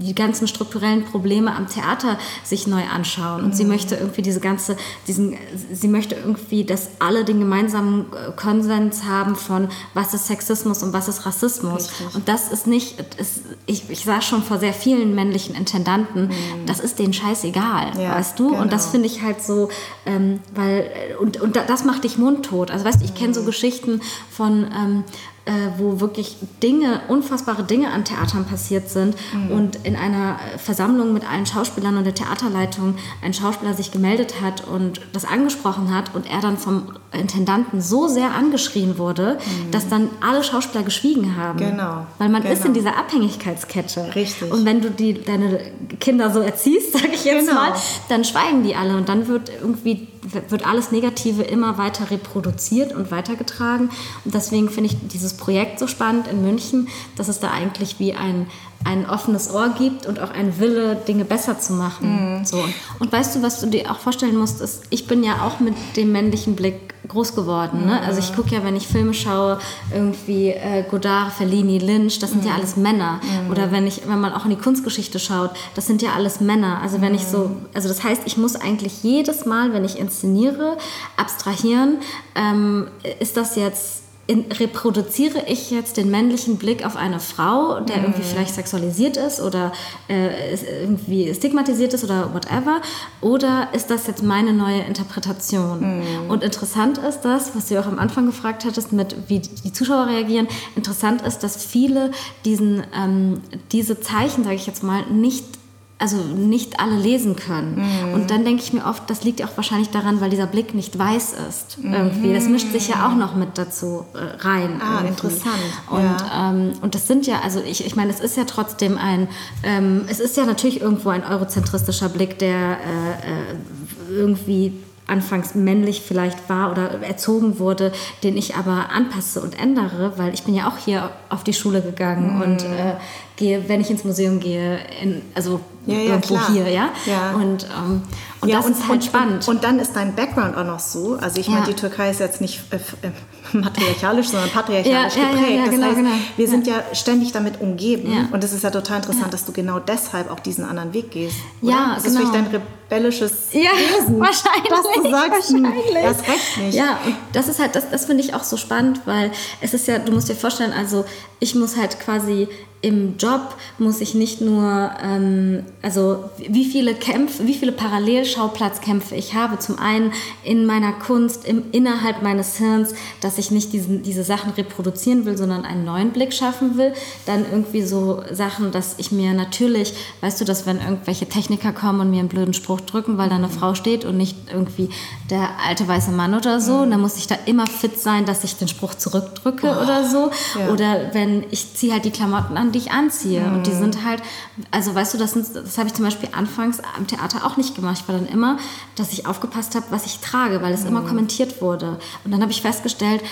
die ganzen strukturellen Probleme am Theater sich neu anschauen. Und mhm. sie möchte irgendwie diese ganze, diesen, sie möchte irgendwie, dass alle den gemeinsamen äh, Konsens haben von was ist Sexismus und was ist Rassismus. Richtig. Und das ist nicht, ist, ich, ich sah schon vor sehr vielen männlichen Intendanten, mhm. das ist denen scheißegal, ja, weißt du? Genau. Und das genau. finde ich halt so, ähm, weil, und, und das macht dich mundtot. Also weißt du, ich kenne so mhm. Geschichten von, ähm, äh, wo wirklich Dinge, unfassbare Dinge an Theatern passiert sind mhm. und in einer Versammlung mit allen Schauspielern und der Theaterleitung ein Schauspieler sich gemeldet hat und das angesprochen hat und er dann vom Intendanten so sehr angeschrien wurde, mhm. dass dann alle Schauspieler geschwiegen haben. Genau. Weil man genau. ist in dieser Abhängigkeitskette. Richtig. Und wenn du die, deine Kinder so erziehst, sage ich jetzt genau. mal, dann schweigen die alle und dann wird irgendwie wird alles Negative immer weiter reproduziert und weitergetragen. Und deswegen finde ich dieses Projekt so spannend in München, dass es da eigentlich wie ein, ein offenes Ohr gibt und auch ein Wille, Dinge besser zu machen. Mhm. So. Und weißt du, was du dir auch vorstellen musst, ist, ich bin ja auch mit dem männlichen Blick groß geworden. Ne? Also ich gucke ja, wenn ich Filme schaue, irgendwie äh, Godard, Fellini, Lynch, das sind mhm. ja alles Männer. Mhm. Oder wenn ich, wenn man auch in die Kunstgeschichte schaut, das sind ja alles Männer. Also wenn ich so, mhm. also das heißt, ich muss eigentlich jedes Mal, wenn ich inszeniere, abstrahieren, ähm, ist das jetzt in, reproduziere ich jetzt den männlichen Blick auf eine Frau, der mhm. irgendwie vielleicht sexualisiert ist oder äh, irgendwie stigmatisiert ist oder whatever? Oder ist das jetzt meine neue Interpretation? Mhm. Und interessant ist das, was du auch am Anfang gefragt hattest, mit wie die Zuschauer reagieren. Interessant ist, dass viele diesen, ähm, diese Zeichen, sage ich jetzt mal, nicht also nicht alle lesen können. Mhm. Und dann denke ich mir oft, das liegt ja auch wahrscheinlich daran, weil dieser Blick nicht weiß ist. Mhm. Irgendwie. Das mischt sich ja auch noch mit dazu äh, rein. Ah, irgendwie. interessant. Und, ja. ähm, und das sind ja, also ich, ich meine, es ist ja trotzdem ein, ähm, es ist ja natürlich irgendwo ein eurozentristischer Blick, der äh, äh, irgendwie anfangs männlich vielleicht war oder erzogen wurde, den ich aber anpasse und ändere, weil ich bin ja auch hier auf die Schule gegangen mhm. und äh, gehe, wenn ich ins Museum gehe, in, also ja, ja, irgendwo klar. hier, ja. ja. Und, ähm, und ja, das und, ist halt spannend. Und, und, dann ist dein Background auch noch so. Also ich meine, die Türkei ist jetzt nicht äh, äh matriarchalisch, sondern patriarchalisch geprägt. das genau, heißt, genau. wir sind ja ständig damit umgeben. Und es ist ja total interessant, dass du genau deshalb auch diesen anderen Weg gehst. Oder? Ja, das genau. ist vielleicht dein rebellisches ja, Wesen, wahrscheinlich, dass du sagst, hm, wahrscheinlich. das recht nicht. Ja, und das ist halt, das, das finde ich auch so spannend, weil es ist ja, du musst dir vorstellen, also ich muss halt quasi im Job muss ich nicht nur, ähm, also wie viele Kämpfe, wie viele Parallelschauplatzkämpfe ich habe. Zum einen in meiner Kunst, im, innerhalb meines Hirns, dass ich nicht diesen, diese Sachen reproduzieren will, sondern einen neuen Blick schaffen will. Dann irgendwie so Sachen, dass ich mir natürlich, weißt du, dass wenn irgendwelche Techniker kommen und mir einen blöden Spruch drücken, weil da eine mhm. Frau steht und nicht irgendwie der alte weiße Mann oder so, mhm. dann muss ich da immer fit sein, dass ich den Spruch zurückdrücke oh. oder so. Ja. Oder wenn ich ziehe halt die Klamotten an, die ich anziehe. Mhm. Und die sind halt, also weißt du, das, das habe ich zum Beispiel anfangs am Theater auch nicht gemacht. Ich war dann immer, dass ich aufgepasst habe, was ich trage, weil es mhm. immer kommentiert wurde. Und dann habe ich festgestellt,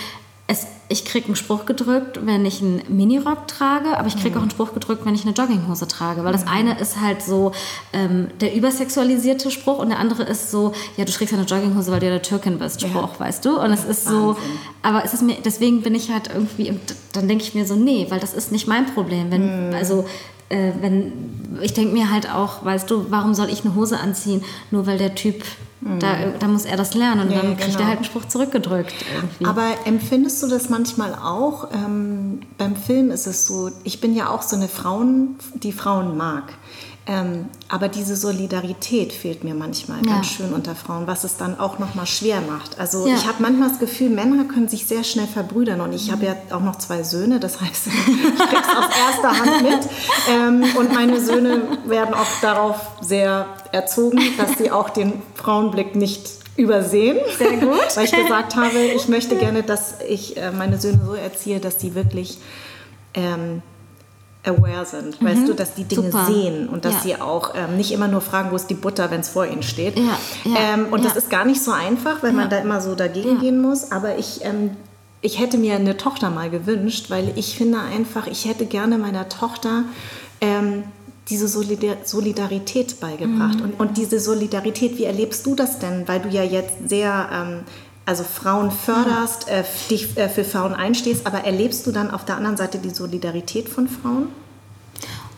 es, ich kriege einen Spruch gedrückt, wenn ich einen Minirock trage, aber ich kriege mhm. auch einen Spruch gedrückt, wenn ich eine Jogginghose trage. Weil das mhm. eine ist halt so ähm, der übersexualisierte Spruch und der andere ist so, ja, du trägst eine Jogginghose, weil du ja eine Türkin bist, Spruch, ja. weißt du? Und es ist Wahnsinn. so, aber es ist mir, deswegen bin ich halt irgendwie, dann denke ich mir so, nee, weil das ist nicht mein Problem. Wenn, mhm. also äh, wenn ich denke mir halt auch, weißt du, warum soll ich eine Hose anziehen, nur weil der Typ mhm. da, da muss er das lernen und nee, dann kriegt genau. er halt einen Spruch zurückgedrückt. Irgendwie. Aber empfindest du das manchmal auch? Ähm, beim Film ist es so, ich bin ja auch so eine Frauen, die Frauen mag. Ähm, aber diese Solidarität fehlt mir manchmal ja. ganz schön unter Frauen, was es dann auch noch mal schwer macht. Also ja. ich habe manchmal das Gefühl, Männer können sich sehr schnell verbrüdern und ich mhm. habe ja auch noch zwei Söhne, das heißt, ich kriege es aus erster Hand mit ähm, und meine Söhne werden auch darauf sehr erzogen, dass sie auch den Frauenblick nicht übersehen. Sehr gut. Weil ich gesagt habe, ich möchte gerne, dass ich äh, meine Söhne so erziehe, dass sie wirklich ähm, aware sind, mhm. weißt du, dass die Dinge Super. sehen und dass ja. sie auch ähm, nicht immer nur fragen, wo ist die Butter, wenn es vor ihnen steht. Ja. Ja. Ähm, und das ist gar nicht so einfach, weil man da immer so dagegen gehen muss. Aber ich, ähm, ich hätte mir eine Tochter mal gewünscht, weil ich finde einfach, ich hätte gerne meiner Tochter ähm, diese Solidarität beigebracht. Mhm. Und, und diese Solidarität, wie erlebst du das denn? Weil du ja jetzt sehr ähm, also Frauen förderst, äh, dich äh, für Frauen einstehst, aber erlebst du dann auf der anderen Seite die Solidarität von Frauen?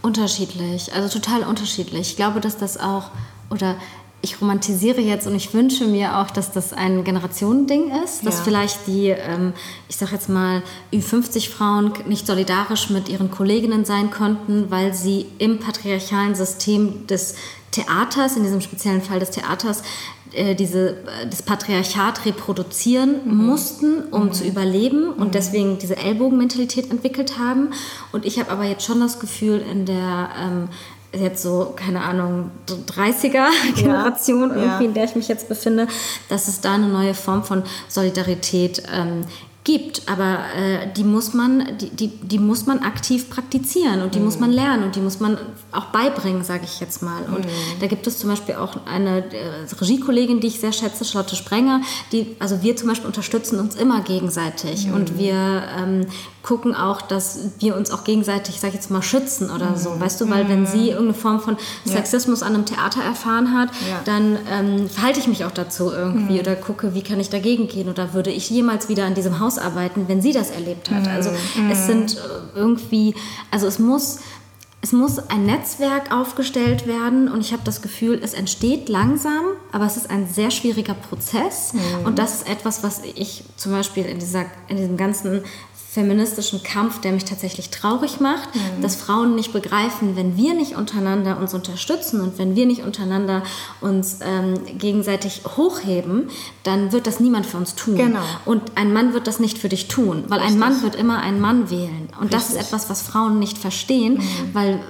Unterschiedlich, also total unterschiedlich. Ich glaube, dass das auch, oder ich romantisiere jetzt und ich wünsche mir auch, dass das ein Generationending ist, dass ja. vielleicht die, ähm, ich sag jetzt mal, Ü50-Frauen nicht solidarisch mit ihren Kolleginnen sein konnten, weil sie im patriarchalen System des Theaters, in diesem speziellen Fall des Theaters, äh, diese, äh, das Patriarchat reproduzieren mhm. mussten, um mhm. zu überleben und mhm. deswegen diese Ellbogenmentalität entwickelt haben. Und ich habe aber jetzt schon das Gefühl, in der ähm, jetzt so, keine Ahnung, 30er-Generation ja, irgendwie, ja. in der ich mich jetzt befinde, dass es da eine neue Form von Solidarität ähm, gibt, aber äh, die, muss man, die, die, die muss man aktiv praktizieren und die mhm. muss man lernen und die muss man auch beibringen, sage ich jetzt mal. Und mhm. da gibt es zum Beispiel auch eine äh, Regiekollegin, die ich sehr schätze, Charlotte Sprenger, die, also wir zum Beispiel unterstützen uns immer gegenseitig mhm. und wir ähm, gucken auch, dass wir uns auch gegenseitig, sag ich jetzt mal, schützen oder so, mhm. weißt du, weil wenn sie mhm. irgendeine Form von Sexismus ja. an einem Theater erfahren hat, ja. dann ähm, verhalte ich mich auch dazu irgendwie mhm. oder gucke, wie kann ich dagegen gehen oder würde ich jemals wieder an diesem Haus arbeiten, wenn sie das erlebt hat. Also es sind äh, irgendwie, also es muss es muss ein Netzwerk aufgestellt werden und ich habe das Gefühl, es entsteht langsam, aber es ist ein sehr schwieriger Prozess mhm. und das ist etwas, was ich zum Beispiel in, dieser, in diesem ganzen feministischen Kampf, der mich tatsächlich traurig macht, mhm. dass Frauen nicht begreifen, wenn wir nicht untereinander uns unterstützen und wenn wir nicht untereinander uns ähm, gegenseitig hochheben, dann wird das niemand für uns tun. Genau. Und ein Mann wird das nicht für dich tun, weil Richtig. ein Mann wird immer einen Mann wählen. Und Richtig. das ist etwas, was Frauen nicht verstehen, mhm. weil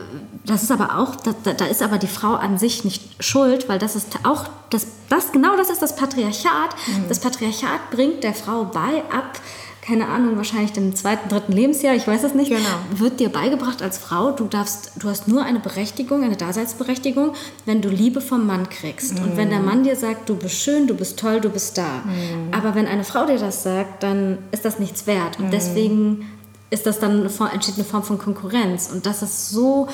das ist aber auch, da, da, ist aber die Frau an sich nicht schuld, weil das ist auch, das, das genau das ist das Patriarchat. Mhm. Das Patriarchat bringt der Frau bei, ab keine Ahnung, wahrscheinlich dem zweiten, dritten Lebensjahr, ich weiß es nicht, genau. wird dir beigebracht als Frau, du darfst, du hast nur eine Berechtigung, eine Daseinsberechtigung, wenn du Liebe vom Mann kriegst. Mhm. Und wenn der mhm. Mann dir sagt, du bist schön, du bist toll, du bist da. Mhm. Aber wenn eine Frau dir das sagt, dann ist das nichts wert. Und mhm. deswegen ist das dann eine, entsteht eine Form von Konkurrenz. Und das ist so,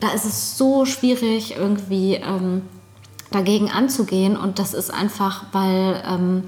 da ist es so schwierig, irgendwie ähm, dagegen anzugehen. Und das ist einfach, weil ähm,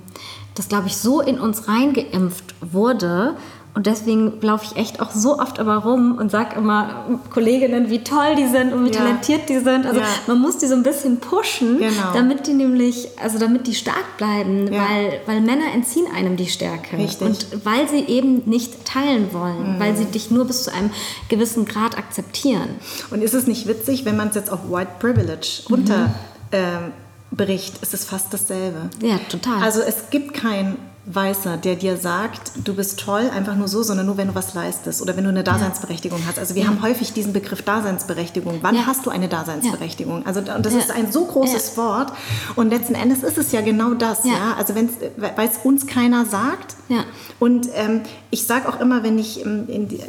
das, glaube ich, so in uns reingeimpft wurde. Und deswegen laufe ich echt auch so oft immer rum und sage immer Kolleginnen, wie toll die sind und wie ja. talentiert die sind. Also ja. man muss die so ein bisschen pushen, genau. damit die nämlich, also damit die stark bleiben, ja. weil, weil Männer entziehen einem die Stärke. Richtig. Und weil sie eben nicht teilen wollen, mhm. weil sie dich nur bis zu einem gewissen Grad akzeptieren. Und ist es nicht witzig, wenn man es jetzt auf White Privilege runter... Mhm. Ähm, Bericht ist es fast dasselbe. Ja, total. Also es gibt keinen Weißer, der dir sagt, du bist toll, einfach nur so, sondern nur, wenn du was leistest oder wenn du eine Daseinsberechtigung ja. hast. Also wir ja. haben häufig diesen Begriff Daseinsberechtigung. Wann ja. hast du eine Daseinsberechtigung? Also und das ist ein so großes Wort und letzten Endes ist es ja genau das. Ja. Also weil es uns keiner sagt. Ja. Und ähm, ich sage auch immer, wenn ich, ähm, die, äh,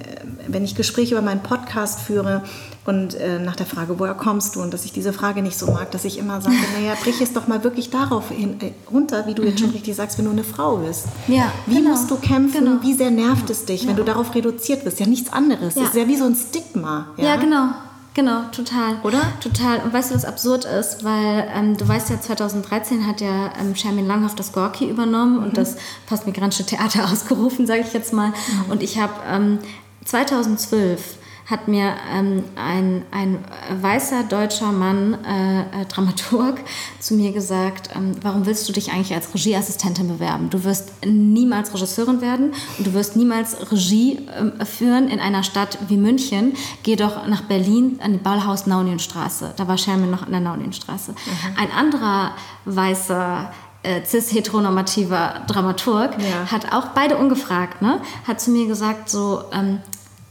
wenn ich Gespräche über meinen Podcast führe, und äh, nach der Frage, woher kommst du? Und dass ich diese Frage nicht so mag, dass ich immer sage, naja, brich es doch mal wirklich darauf hin, äh, runter, wie du jetzt schon mhm. richtig sagst, wenn du eine Frau bist. Ja, wie genau. musst du kämpfen? Genau. Wie sehr nervt es dich, ja. wenn du darauf reduziert wirst? Ja, nichts anderes. Ja. Das ist ja wie so ein Stigma. Ja, ja genau. Genau, total. Oder? Total. Und weißt du, was absurd ist? Weil ähm, du weißt ja, 2013 hat ja ähm, Shermin Langhoff das Gorki übernommen mhm. und das Postmigrantische Theater ausgerufen, sage ich jetzt mal. Mhm. Und ich habe ähm, 2012 hat mir ähm, ein, ein weißer deutscher Mann, äh, äh, Dramaturg, zu mir gesagt, ähm, warum willst du dich eigentlich als Regieassistentin bewerben? Du wirst niemals Regisseurin werden und du wirst niemals Regie äh, führen in einer Stadt wie München. Geh doch nach Berlin an die Ballhaus Naunienstraße. Da war Schermin noch an der Naunienstraße. Mhm. Ein anderer weißer äh, cis-heteronormativer Dramaturg, ja. hat auch beide ungefragt, ne, hat zu mir gesagt, so, ähm,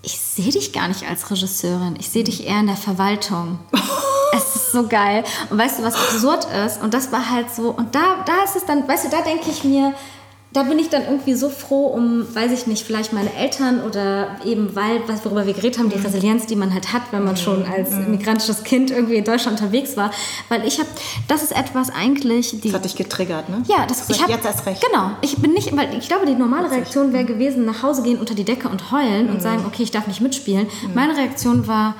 ich sehe dich gar nicht als Regisseurin, ich sehe dich eher in der Verwaltung. es ist so geil. Und weißt du, was absurd ist? Und das war halt so, und da, da ist es dann, weißt du, da denke ich mir, da bin ich dann irgendwie so froh um, weiß ich nicht, vielleicht meine Eltern oder eben weil, worüber wir geredet haben, die mhm. Resilienz, die man halt hat, wenn man mhm. schon als mhm. migrantisches Kind irgendwie in Deutschland unterwegs war. Weil ich habe, das ist etwas eigentlich, die... Das hat dich getriggert, ne? Ja, das, das ich habe... Jetzt erst recht. Genau. Ich bin nicht, weil ich glaube, die normale Reaktion wäre gewesen, nach Hause gehen, unter die Decke und heulen und sagen, okay, ich darf nicht mitspielen. Meine Reaktion war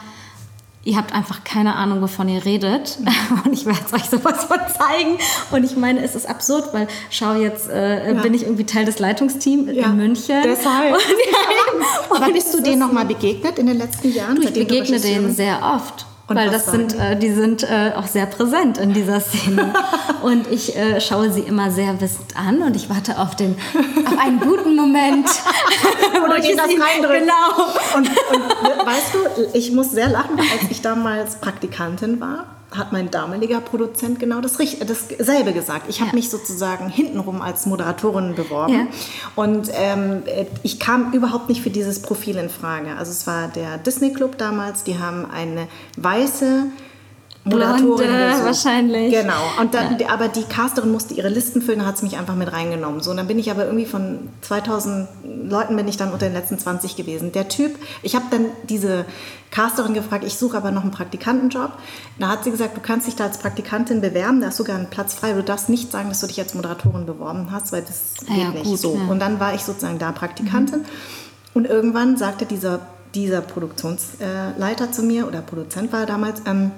ihr habt einfach keine Ahnung, wovon ihr redet. Und ich werde euch sowas von zeigen. Und ich meine, es ist absurd, weil schau, jetzt äh, ja. bin ich irgendwie Teil des Leitungsteams ja. in München. Deshalb. Und, ja, Aber bist du denen nochmal begegnet in den letzten Jahren? Du, ich begegne denen sehr oft. Und Weil das sind, äh, die sind äh, auch sehr präsent in dieser Szene. und ich äh, schaue sie immer sehr wissend an und ich warte auf, den, auf einen guten Moment. wo ich das reindrücke. Genau. Und, und weißt du, ich muss sehr lachen, als ich damals Praktikantin war hat mein damaliger Produzent genau das, dasselbe gesagt. Ich habe ja. mich sozusagen hintenrum als Moderatorin beworben ja. und ähm, ich kam überhaupt nicht für dieses Profil in Frage. Also es war der Disney Club damals, die haben eine weiße Moderatorin Blonde, wahrscheinlich. Genau. Und dann, ja. aber die Casterin musste ihre Listen füllen, hat es mich einfach mit reingenommen. So, und dann bin ich aber irgendwie von 2000 Leuten bin ich dann unter den letzten 20 gewesen. Der Typ, ich habe dann diese Casterin gefragt, ich suche aber noch einen Praktikantenjob. Da hat sie gesagt, du kannst dich da als Praktikantin bewerben, da ist sogar ein Platz frei. Du darfst nicht sagen, dass du dich als Moderatorin beworben hast, weil das ah geht ja, nicht. Gut, so. Ja. Und dann war ich sozusagen da Praktikantin. Mhm. Und irgendwann sagte dieser, dieser Produktionsleiter zu mir, oder Produzent war er damals, ähm,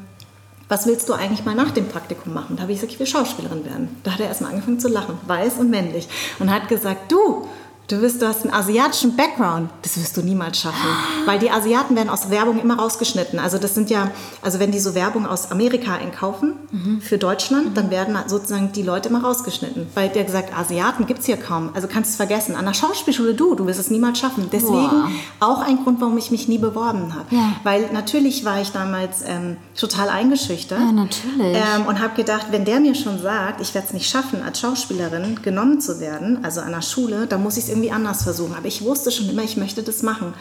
was willst du eigentlich mal nach dem Praktikum machen? Da habe ich gesagt, ich will Schauspielerin werden. Da hat er erstmal angefangen zu lachen, weiß und männlich. Und hat gesagt, du, Du, wirst, du hast einen asiatischen Background. Das wirst du niemals schaffen. Weil die Asiaten werden aus Werbung immer rausgeschnitten. Also das sind ja, also wenn die so Werbung aus Amerika einkaufen mhm. für Deutschland, mhm. dann werden sozusagen die Leute immer rausgeschnitten. Weil der gesagt, Asiaten gibt es hier kaum. Also kannst du es vergessen. An der Schauspielschule du, du wirst es niemals schaffen. Deswegen Boah. auch ein Grund, warum ich mich nie beworben habe. Ja. Weil natürlich war ich damals ähm, total eingeschüchtert. Ja, natürlich. Ähm, und habe gedacht, wenn der mir schon sagt, ich werde es nicht schaffen, als Schauspielerin genommen zu werden, also an der Schule, dann muss ich es irgendwie anders versuchen. Aber ich wusste schon immer, ich möchte das machen.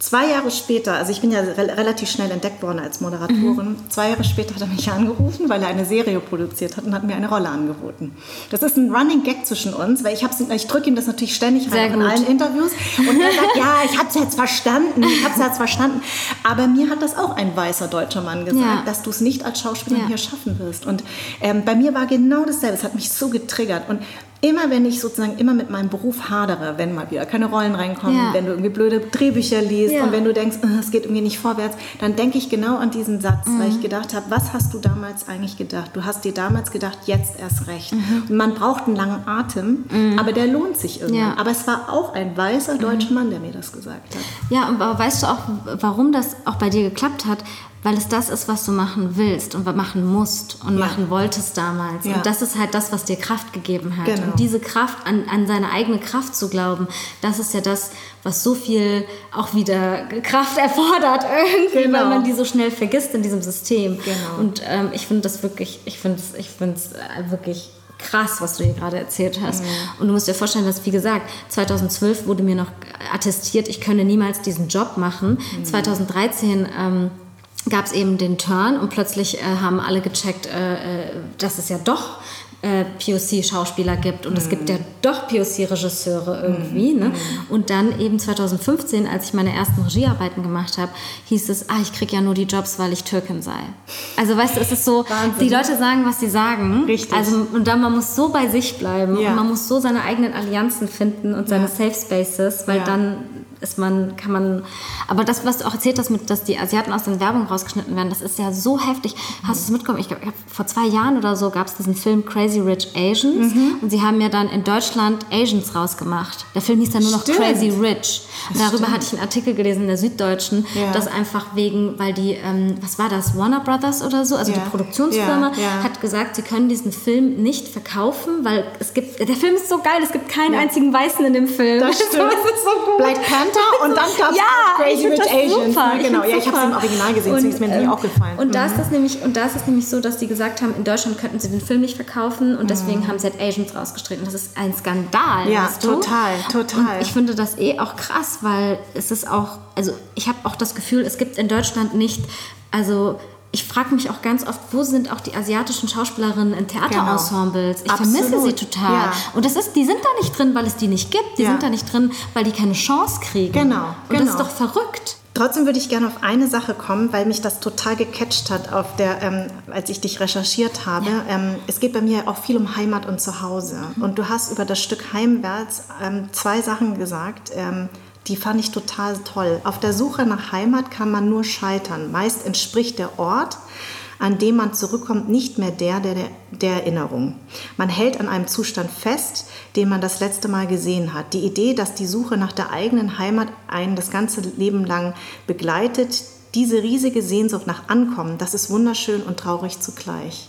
Zwei Jahre später, also ich bin ja re relativ schnell entdeckt worden als Moderatorin, mhm. zwei Jahre später hat er mich angerufen, weil er eine Serie produziert hat und hat mir eine Rolle angeboten. Das ist ein Running Gag zwischen uns, weil ich, ich drücke ihm das natürlich ständig rein in allen Interviews und er sagt, ja, ich habe es jetzt verstanden, ich habe es jetzt verstanden. Aber mir hat das auch ein weißer deutscher Mann gesagt, ja. dass du es nicht als Schauspielerin ja. hier schaffen wirst. Und ähm, bei mir war genau dasselbe, es hat mich so getriggert. Und immer wenn ich sozusagen immer mit meinem Beruf hadere, wenn mal wieder keine Rollen reinkommen, ja. wenn du irgendwie blöde Drehbücher liest ja. und wenn du denkst, äh, es geht irgendwie nicht vorwärts, dann denke ich genau an diesen Satz, mhm. weil ich gedacht habe, was hast du damals eigentlich gedacht? Du hast dir damals gedacht, jetzt erst recht. Mhm. Und man braucht einen langen Atem, mhm. aber der lohnt sich irgendwie. Ja. Aber es war auch ein weißer mhm. deutscher Mann, der mir das gesagt hat. Ja, aber weißt du auch, warum das auch bei dir geklappt hat? Weil es das ist, was du machen willst und machen musst und ja. machen wolltest damals. Ja. Und das ist halt das, was dir Kraft gegeben hat. Genau. Und diese Kraft, an, an seine eigene Kraft zu glauben, das ist ja das, was so viel auch wieder Kraft erfordert irgendwie, genau. weil man die so schnell vergisst in diesem System. Genau. Und ähm, ich finde das wirklich, ich finde es ich äh, wirklich krass, was du hier gerade erzählt hast. Mhm. Und du musst dir vorstellen, dass, wie gesagt, 2012 wurde mir noch attestiert, ich könne niemals diesen Job machen. Mhm. 2013 ähm, gab es eben den Turn und plötzlich äh, haben alle gecheckt, äh, äh dass es ja doch äh, POC-Schauspieler gibt und mm. es gibt ja doch POC-Regisseure irgendwie. Mm. Ne? Und dann eben 2015, als ich meine ersten Regiearbeiten gemacht habe, hieß es, ah, ich kriege ja nur die Jobs, weil ich Türkin sei. Also weißt du, es ist so, Wahnsinn. die Leute sagen, was sie sagen. Richtig. Also, und dann man muss so bei sich bleiben ja. und man muss so seine eigenen Allianzen finden und seine ja. Safe Spaces, weil ja. dann ist man, kann man. Aber das, was du auch erzählt hast, mit, dass die Asiaten aus den Werbung rausgeschnitten werden, das ist ja so heftig. Hast du es mitbekommen? Ich glaube, vor zwei Jahren oder so gab es diesen Film Crazy Rich Asians mhm. und sie haben ja dann in Deutschland Asians rausgemacht. Der Film hieß dann nur noch Stimmt. Crazy Rich. Und darüber stimmt. hatte ich einen Artikel gelesen in der Süddeutschen, ja. dass einfach wegen, weil die, ähm, was war das, Warner Brothers oder so, also ja. die Produktionsfirma, ja. hat gesagt, sie können diesen Film nicht verkaufen, weil es gibt, der Film ist so geil, es gibt keinen einzigen Weißen in dem Film. Das stimmt. das ist so gut. Black Panther und dann gab es ja, Crazy Rich Asians. Super. Genau, ja, ich habe es im Original gesehen, deswegen ist mir ähm, auch gefallen. Und, mhm. da ist das nämlich, und da ist es nämlich so, dass die gesagt haben, in Deutschland könnten sie den Film nicht verkaufen und deswegen mhm. haben sie halt Asians rausgestritten. Das ist ein Skandal. Ja, total, total. Und ich finde das eh auch krass, weil es ist auch, also ich habe auch das Gefühl, es gibt in Deutschland nicht, also ich frage mich auch ganz oft, wo sind auch die asiatischen Schauspielerinnen in Theaterensembles? Genau. Ich Absolut. vermisse sie total. Ja. Und das ist, die sind da nicht drin, weil es die nicht gibt. Die ja. sind da nicht drin, weil die keine Chance kriegen. Genau. Und genau. das ist doch verrückt. Trotzdem würde ich gerne auf eine Sache kommen, weil mich das total gecatcht hat, auf der, ähm, als ich dich recherchiert habe. Ja. Ähm, es geht bei mir auch viel um Heimat und Zuhause. Mhm. Und du hast über das Stück Heimwärts ähm, zwei Sachen gesagt ähm, die fand ich total toll. Auf der Suche nach Heimat kann man nur scheitern. Meist entspricht der Ort, an dem man zurückkommt, nicht mehr der, der, der Erinnerung. Man hält an einem Zustand fest, den man das letzte Mal gesehen hat. Die Idee, dass die Suche nach der eigenen Heimat einen das ganze Leben lang begleitet, diese riesige Sehnsucht nach Ankommen, das ist wunderschön und traurig zugleich.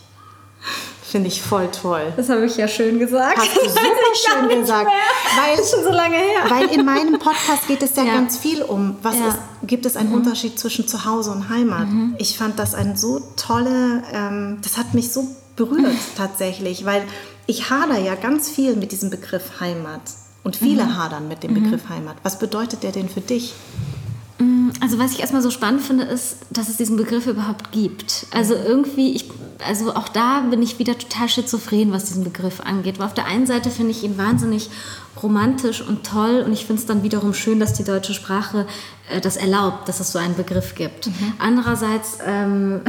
Finde ich voll toll. Das habe ich ja schön gesagt. Hast du super schön gesagt. Weil, das ist schon so lange her. Weil in meinem Podcast geht es ja, ja. ganz viel um, was ja. ist, gibt es einen mhm. Unterschied zwischen Zuhause und Heimat. Mhm. Ich fand das ein so tolle, ähm, das hat mich so berührt tatsächlich, weil ich hader ja ganz viel mit diesem Begriff Heimat. Und viele mhm. hadern mit dem mhm. Begriff Heimat. Was bedeutet der denn für dich? Mm, also was ich erstmal so spannend finde, ist, dass es diesen Begriff überhaupt gibt. Also irgendwie, ich, also auch da bin ich wieder total schizophren, was diesen Begriff angeht. Weil auf der einen Seite finde ich ihn wahnsinnig romantisch und toll und ich finde es dann wiederum schön, dass die deutsche Sprache äh, das erlaubt, dass es so einen Begriff gibt. Mhm. Andererseits ähm,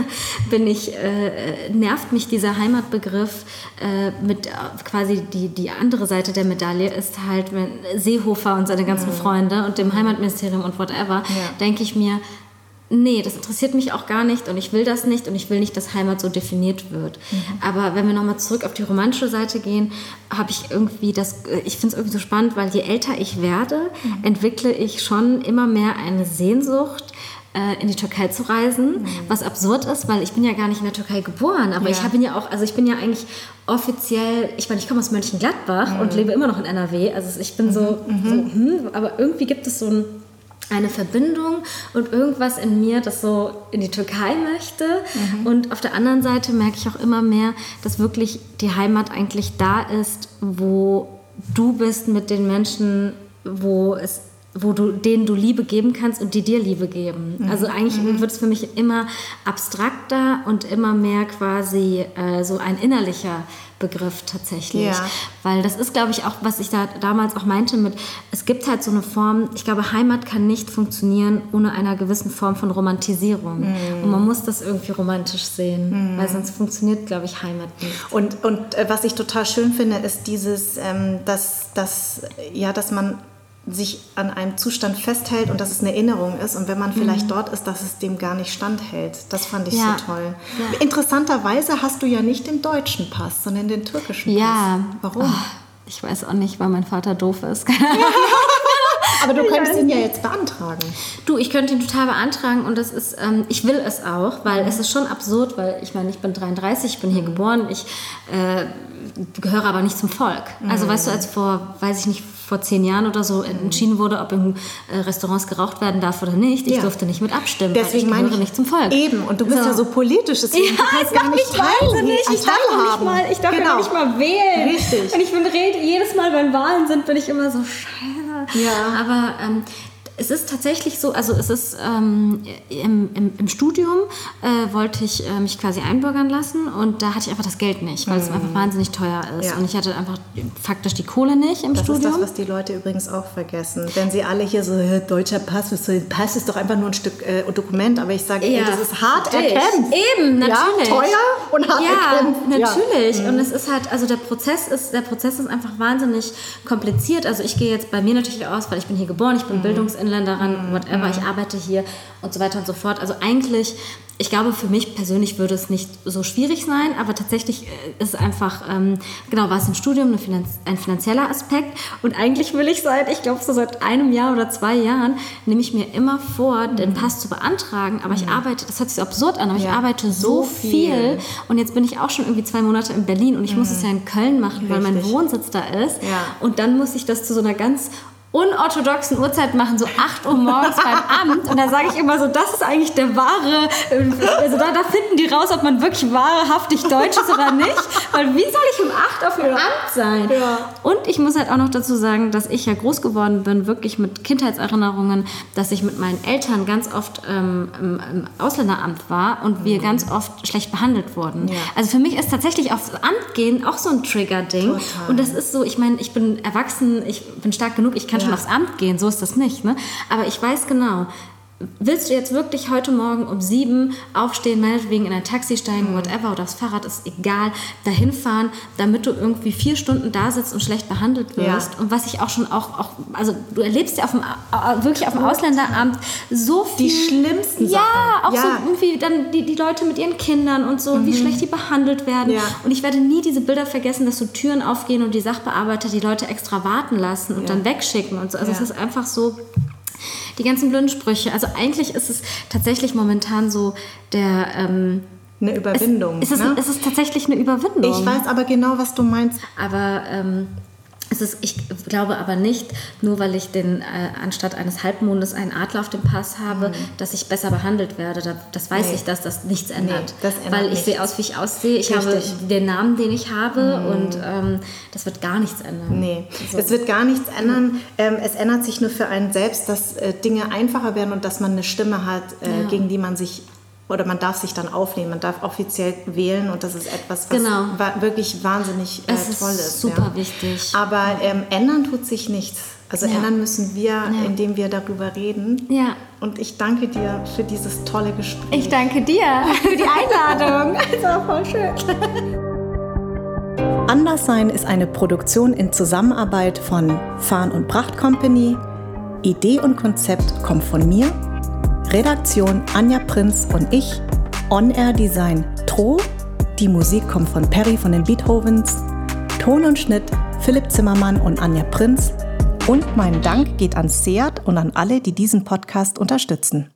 bin ich, äh, nervt mich dieser Heimatbegriff äh, mit äh, quasi die, die andere Seite der Medaille ist halt wenn Seehofer und seine ganzen mhm. Freunde und dem Heimatministerium und whatever, ja. denke ich mir, nee, das interessiert mich auch gar nicht und ich will das nicht und ich will nicht, dass Heimat so definiert wird. Mhm. Aber wenn wir nochmal zurück auf die romantische Seite gehen, habe ich irgendwie das, ich finde es irgendwie so spannend, weil je älter ich werde, mhm. entwickle ich schon immer mehr eine Sehnsucht, äh, in die Türkei zu reisen, mhm. was absurd ist, weil ich bin ja gar nicht in der Türkei geboren, aber ja. ich bin ja auch, also ich bin ja eigentlich offiziell, ich meine, ich komme aus Mönchengladbach mhm. und lebe immer noch in NRW, also ich bin so, mhm. so hm, aber irgendwie gibt es so ein eine Verbindung und irgendwas in mir, das so in die Türkei möchte. Mhm. Und auf der anderen Seite merke ich auch immer mehr, dass wirklich die Heimat eigentlich da ist, wo du bist mit den Menschen, wo es wo du denen du Liebe geben kannst und die dir Liebe geben. Mhm. Also eigentlich mhm. wird es für mich immer abstrakter und immer mehr quasi äh, so ein innerlicher Begriff tatsächlich. Ja. Weil das ist, glaube ich, auch, was ich da damals auch meinte mit, es gibt halt so eine Form, ich glaube, Heimat kann nicht funktionieren ohne einer gewissen Form von Romantisierung. Mm. Und man muss das irgendwie romantisch sehen, mm. weil sonst funktioniert, glaube ich, Heimat nicht. Und, und äh, was ich total schön finde, ist dieses, ähm, dass, dass, ja, dass man sich an einem Zustand festhält und dass es eine Erinnerung ist und wenn man vielleicht mhm. dort ist, dass es dem gar nicht standhält. Das fand ich ja. so toll. Ja. Interessanterweise hast du ja nicht den deutschen Pass, sondern den türkischen Pass. Ja. Warum? Oh, ich weiß auch nicht, weil mein Vater doof ist. Aber du könntest ihn ja jetzt beantragen. Du, ich könnte ihn total beantragen und das ist, ähm, ich will es auch, weil mhm. es ist schon absurd, weil ich meine, ich bin 33, ich bin hier mhm. geboren, ich äh, gehöre aber nicht zum Volk. Also mhm. weißt du, als vor, weiß ich nicht, vor zehn Jahren oder so entschieden wurde, ob in äh, Restaurants geraucht werden darf oder nicht. Ich ja. durfte nicht mit abstimmen, Deswegen weil ich gehöre nicht zum Volk. Eben, und du bist so. ja so politisch, deswegen ja, kannst gar nicht teilhaben. Ich darf nicht mal, ich darf genau. nicht mal wählen. Richtig. Und ich bin jedes Mal, wenn Wahlen sind, bin ich immer so, scheiße. Ja. Aber ähm, Es ist tatsächlich so, also es ist ähm, im, im, im, Studium äh, wollte ich äh, mich quasi einbürgern lassen und da hatte ich einfach das Geld nicht, weil mhm. es einfach wahnsinnig teuer ist. Ja. Und ich hatte einfach faktisch die Kohle nicht im das Studium. Das ist das, was die Leute übrigens auch vergessen. Denn sie alle hier so, deutscher Pass, Pass ist doch einfach nur ein Stück äh, Dokument, aber ich sage, ja, ey, das ist hart erkämpft. Eben, natürlich. Ja, teuer und hart ja, erkämpft. Natürlich. Ja. Und es ist halt, also der Prozess ist, der Prozess ist einfach wahnsinnig kompliziert. Also ich gehe jetzt bei mir natürlich aus, weil ich bin hier geboren, ich bin mhm. Bildungsinländerin, whatever whatever, ich arbeite hier und so weiter und so fort. Also eigentlich, ich glaube, für mich persönlich würde es nicht so schwierig sein, aber tatsächlich äh, ist es einfach, ähm, genau, war es im Studium Finanz ein finanzieller Aspekt. Und eigentlich will ich seit, ich glaube, so seit einem Jahr oder zwei Jahren, nehme ich mir immer vor, den Pass zu beantragen. Aber ich mhm. arbeite, das hört sich so absurd an, aber ja, ich arbeite so, so viel. viel. Und jetzt bin ich auch schon irgendwie zwei Monate in Berlin und ich mhm. muss es ja in Köln machen, Richtig. weil mein Wohnsitz da ist. Ja. Und dann muss ich das zu so einer ganz unorthodoxen Uhrzeit machen, so 8 Uhr morgens beim Amt. Und da sage ich immer so, das ist eigentlich der wahre, also da, da finden die raus, ob man wirklich wahrhaftig deutsch ist oder nicht. Weil wie soll ich um 8 auf dem ja. Amt sein? Ja. Und ich muss halt auch noch dazu sagen, dass ich ja groß geworden bin, wirklich mit Kindheitserinnerungen, dass ich mit meinen Eltern ganz oft ähm, im, im, Ausländeramt war und wir mhm. ganz oft schlecht behandelt wurden. Ja. Also für mich ist tatsächlich aufs Amt gehen auch so ein Trigger-Ding. Und das ist so, ich meine, ich bin erwachsen, ich bin stark genug, ich kann kann schon aufs Amt gehen, so ist das nicht. Ne? Aber ich weiß genau, willst du jetzt wirklich heute Morgen um sieben aufstehen, meinetwegen in ein Taxi steigen, mhm. whatever, oder das Fahrrad ist egal, dahin fahren, damit du irgendwie vier Stunden da sitzt und schlecht behandelt wirst. Ja. Und was ich auch schon auch, auch, also du erlebst ja auf dem, wirklich auf dem Ausländeramt so viel. Die schlimmsten Sachen. Ja, auch ja. so irgendwie dann die, die Leute mit ihren Kindern und so, mhm. wie schlecht die behandelt werden. Ja. Und ich werde nie diese Bilder vergessen, dass so Türen aufgehen und die Sachbearbeiter die Leute extra warten lassen und dann wegschicken und so. Also es ist einfach so, die ganzen blöden Sprüche. Also eigentlich ist es tatsächlich momentan so der... Ähm, eine Überwindung. Es, es, ne? ist, es ist tatsächlich eine Überwindung. Ich weiß aber genau, was du meinst. Aber ähm, es ist, ich glaube aber nicht, nur weil ich den, äh, anstatt eines Halbmondes einen Adler auf dem Pass habe, mhm. dass ich besser behandelt werde. Da, das weiß nee. ich, dass das nichts ändert. Nee, das ändert weil ich sehe aus, wie ich aussehe. Ich Richtig. habe den Namen, den ich habe mhm. und ähm, das wird gar nichts ändern. Nee, so. es wird gar nichts ändern. Ähm, es ändert sich nur für einen selbst, dass äh, Dinge einfacher werden und dass man eine Stimme hat, äh, ja. gegen die man sich oder man darf sich dann aufnehmen, man darf offiziell wählen und das ist etwas, was genau. wirklich wahnsinnig äh, toll ist. ist super ja. wichtig. Aber ähm, ändern tut sich nichts. Also ja. ändern müssen wir, ja. indem wir darüber reden. Ja. Und ich danke dir für dieses tolle Gespräch. Ich danke dir für die Einladung. das war voll schön. Anderssein ist eine Produktion in Zusammenarbeit von Farn und Pracht Company. Idee und Konzept kommen von mir, Redaktion Anja Prinz und ich, On-Air Design Tro, die Musik kommt von Perry von den Beethovens, Ton und Schnitt Philipp Zimmermann und Anja Prinz. Und mein Dank geht an Seat und an alle, die diesen Podcast unterstützen.